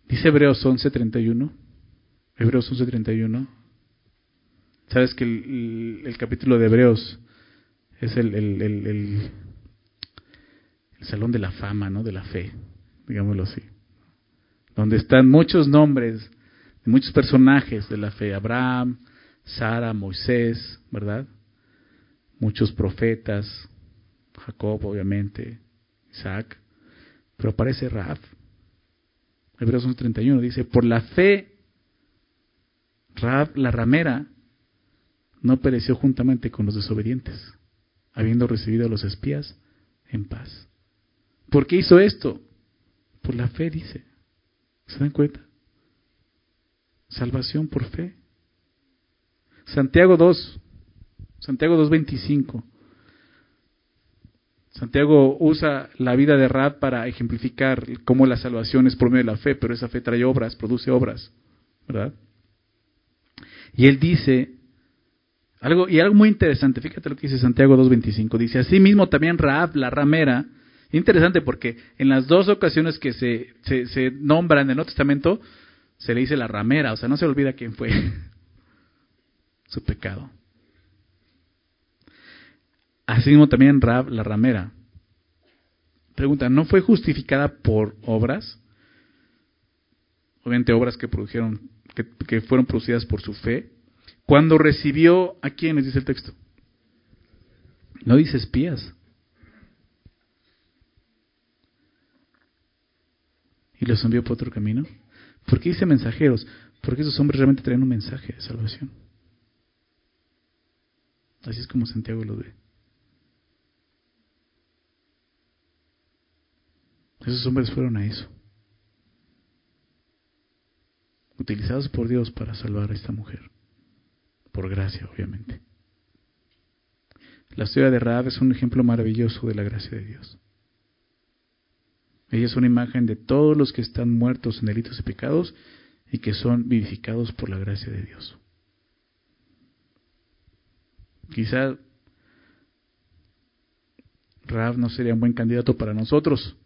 Dice Hebreos 11:31. Hebreos 11:31. Sabes que el, capítulo de Hebreos es el, el, el, salón de la fama, ¿no? De la fe, digámoslo así. Donde están muchos nombres de muchos personajes de la fe. Abraham, Sara, Moisés, ¿verdad? muchos profetas, Jacob obviamente, Isaac, pero aparece Raf. Hebreos 11:31 dice, por la fe, Raf, la ramera, no pereció juntamente con los desobedientes, habiendo recibido a los espías en paz. ¿Por qué hizo esto? Por la fe, dice. ¿Se dan cuenta? Salvación por fe. Santiago 2, Santiago 2.25. Santiago usa la vida de Rab para ejemplificar cómo la salvación es por medio de la fe, pero esa fe trae obras, produce obras, ¿verdad? Y él dice algo y algo muy interesante, fíjate lo que dice Santiago 2.25, dice, así mismo también Raab, la ramera, interesante porque en las dos ocasiones que se, se, se nombra en el Nuevo Testamento, se le dice la ramera, o sea, no se olvida quién fue su pecado. Así mismo también Rab, la ramera. Pregunta, ¿no fue justificada por obras? Obviamente obras que produjeron, que fueron producidas por su fe. Cuando recibió, ¿a quiénes dice el texto? No dice espías. Y los envió por otro camino. ¿Por qué dice mensajeros? Porque esos hombres realmente traen un mensaje de salvación. Así es como Santiago lo ve. Esos hombres fueron a eso. Utilizados por Dios para salvar a esta mujer. Por gracia, obviamente. La historia de Raab es un ejemplo maravilloso de la gracia de Dios. Ella es una imagen de todos los que están muertos en delitos y pecados y que son vivificados por la gracia de Dios. Quizá Raab no sería un buen candidato para nosotros,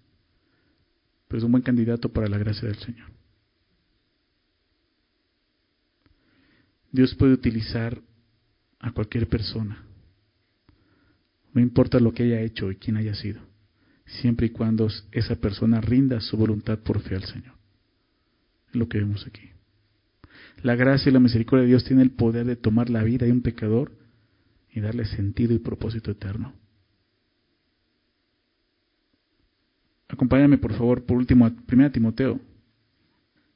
es un buen candidato para la gracia del Señor. Dios puede utilizar a cualquier persona, no importa lo que haya hecho y quién haya sido, siempre y cuando esa persona rinda su voluntad por fe al Señor. Es lo que vemos aquí. La gracia y la misericordia de Dios tiene el poder de tomar la vida de un pecador y darle sentido y propósito eterno. Acompáñame por favor por último a 1 Timoteo,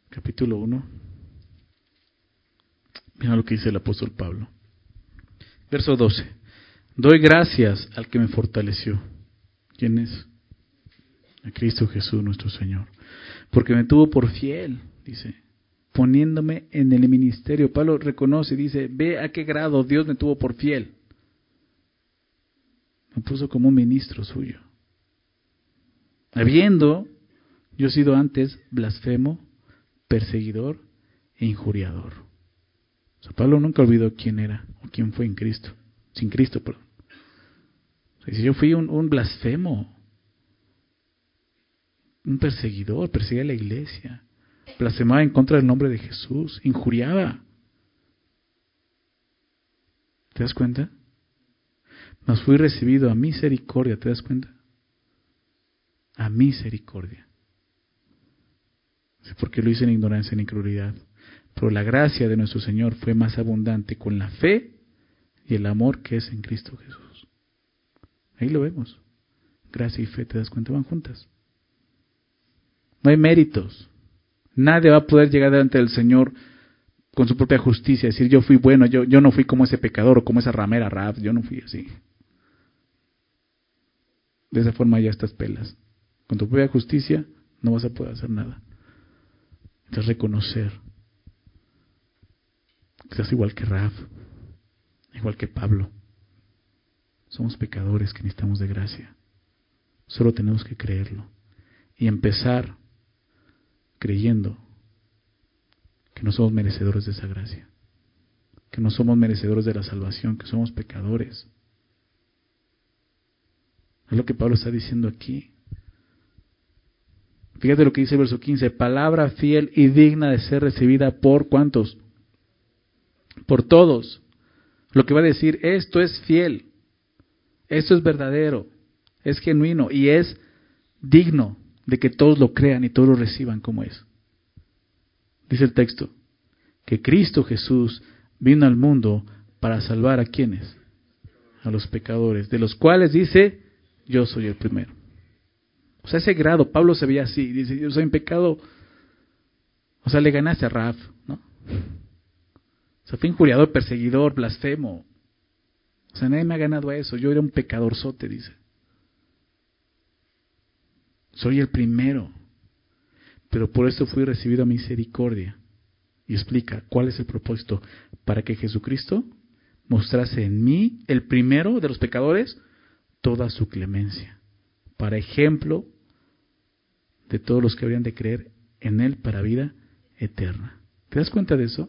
capítulo 1. Mira lo que dice el apóstol Pablo. Verso 12. Doy gracias al que me fortaleció. ¿Quién es? A Cristo Jesús nuestro Señor. Porque me tuvo por fiel, dice, poniéndome en el ministerio. Pablo reconoce y dice, ve a qué grado Dios me tuvo por fiel. Me puso como un ministro suyo. Habiendo yo sido antes blasfemo, perseguidor e injuriador. O Pablo nunca olvidó quién era o quién fue en Cristo. Sin Cristo, perdón. Sea, yo fui un, blasfemo, un perseguidor, perseguía la iglesia, blasfemaba en contra del nombre de Jesús, injuriaba. ¿Te das cuenta? Mas fui recibido a misericordia, ¿te das cuenta? A misericordia. Porque lo hice en ignorancia, en incredulidad. Pero la gracia de nuestro Señor fue más abundante con la fe y el amor que es en Cristo Jesús. Ahí lo vemos. Gracia y fe, ¿te das cuenta? Van juntas. No hay méritos. Nadie va a poder llegar delante del Señor con su propia justicia, decir yo fui bueno, yo, yo no fui como ese pecador o como esa ramera Rab, yo no fui así. De esa forma ya estás pelas. Con tu propia justicia no vas a poder hacer nada. Entonces reconocer que estás igual que Rab, igual que Pablo. Somos pecadores que necesitamos de gracia. Solo tenemos que creerlo. Y empezar creyendo que no somos merecedores de esa gracia, que no somos merecedores de la salvación, que somos pecadores. Es lo que Pablo está diciendo aquí. Fíjate lo que dice el verso 15, palabra fiel y digna de ser recibida por cuántos? Por todos. Lo que va a decir, esto es fiel, esto es verdadero, es genuino y es digno de que todos lo crean y todos lo reciban como es. Dice el texto, que Cristo Jesús vino al mundo para salvar a quienes? A los pecadores, de los cuales dice, yo soy el primero. O sea, ese grado, Pablo se veía así, dice, yo soy un pecado. O sea, le ganaste a Raf, ¿no? O sea, fue injuriador, perseguidor, blasfemo. O sea, nadie me ha ganado a eso. Yo era un pecadorzote, dice. Soy el primero. Pero por eso fui recibido a misericordia. Y explica cuál es el propósito. Para que Jesucristo mostrase en mí, el primero de los pecadores, toda su clemencia. Para ejemplo de todos los que habrían de creer en Él para vida eterna. ¿Te das cuenta de eso?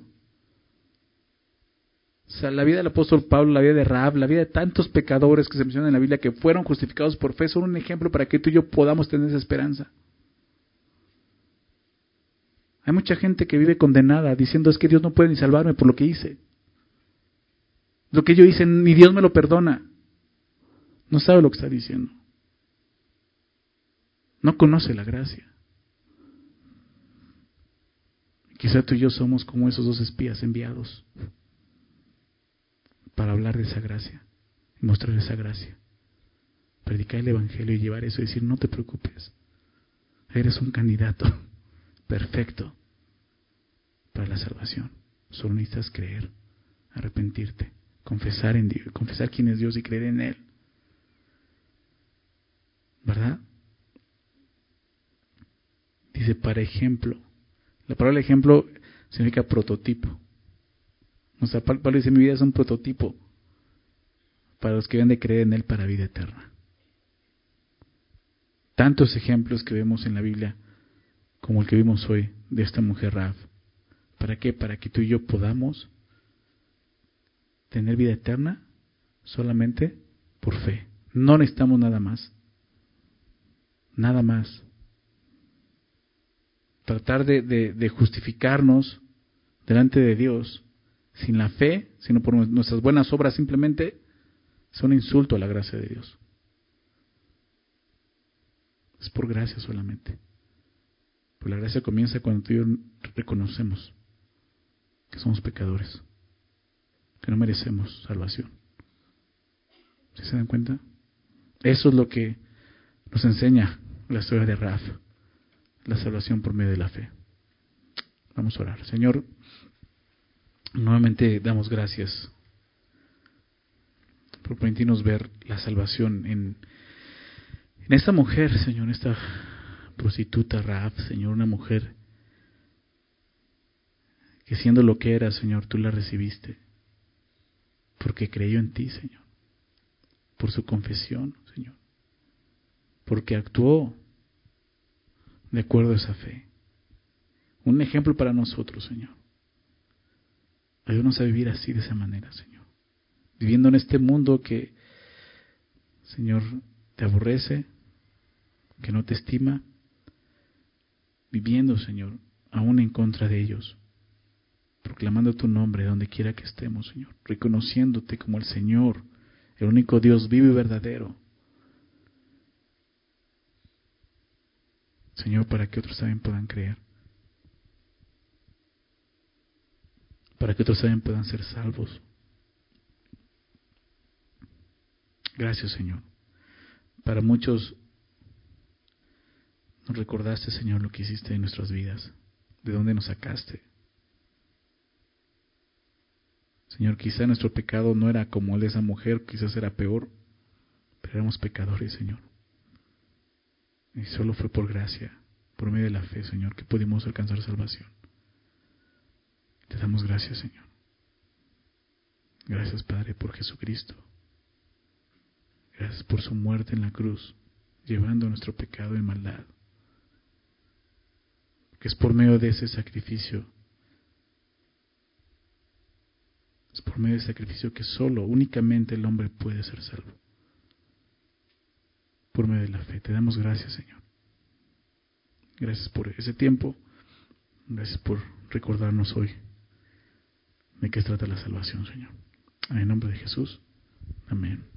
O sea, la vida del apóstol Pablo, la vida de Raab, la vida de tantos pecadores que se mencionan en la Biblia que fueron justificados por fe son un ejemplo para que tú y yo podamos tener esa esperanza. Hay mucha gente que vive condenada diciendo es que Dios no puede ni salvarme por lo que hice. Lo que yo hice ni Dios me lo perdona. No sabe lo que está diciendo. No conoce la gracia. Quizá tú y yo somos como esos dos espías enviados para hablar de esa gracia mostrar esa gracia. Predicar el Evangelio y llevar eso y decir, no te preocupes, eres un candidato perfecto para la salvación. Solo necesitas creer, arrepentirte, confesar en Dios, confesar quién es Dios y creer en Él. ¿Verdad? Dice, para ejemplo. La palabra ejemplo significa prototipo. O sea, Pablo dice, mi vida es un prototipo para los que deben de creer en Él para vida eterna. Tantos ejemplos que vemos en la Biblia como el que vimos hoy de esta mujer Rav. ¿Para qué? Para que tú y yo podamos tener vida eterna solamente por fe. No necesitamos nada más. Nada más. Tratar de, justificarnos delante de Dios sin la fe, sino por nuestras buenas obras simplemente, es un insulto a la gracia de Dios. Es por gracia solamente. Pues la gracia comienza cuando tú y yo reconocemos que somos pecadores, que no merecemos salvación. ¿Sí se dan cuenta? Eso es lo que nos enseña la historia de Raf, la salvación por medio de la fe. Vamos a orar. Señor, nuevamente damos gracias por permitirnos ver la salvación en, en esta mujer, Señor, esta prostituta Raab, Señor, una mujer que siendo lo que era, Señor, tú la recibiste, porque creyó en ti, Señor, por su confesión, Señor, porque actuó de acuerdo a esa fe. Un ejemplo para nosotros, Señor. Ayúdanos a vivir así, de esa manera, Señor. Viviendo en este mundo que, Señor, te aborrece, que no te estima, viviendo, Señor, aún en contra de ellos, proclamando tu nombre donde quiera que estemos, Señor, reconociéndote como el Señor, el único Dios vivo y verdadero. Señor, para que otros también puedan creer. Para que otros también puedan ser salvos. Gracias, Señor. Para muchos nos recordaste, Señor, lo que hiciste en nuestras vidas, de dónde nos sacaste. Señor, quizá nuestro pecado no era como el de esa mujer, quizás era peor, pero éramos pecadores, Señor. Y solo fue por gracia, por medio de la fe, Señor, que pudimos alcanzar salvación. Te damos gracias, Señor. Gracias, Padre, por Jesucristo. Gracias por su muerte en la cruz, llevando nuestro pecado y maldad que es por medio de ese sacrificio. Es por medio de ese sacrificio que solo, únicamente el hombre puede ser salvo. Por medio de la fe. Te damos gracias, Señor. Gracias por ese tiempo. Gracias por recordarnos hoy de qué trata la salvación, Señor. En el nombre de Jesús. Amén.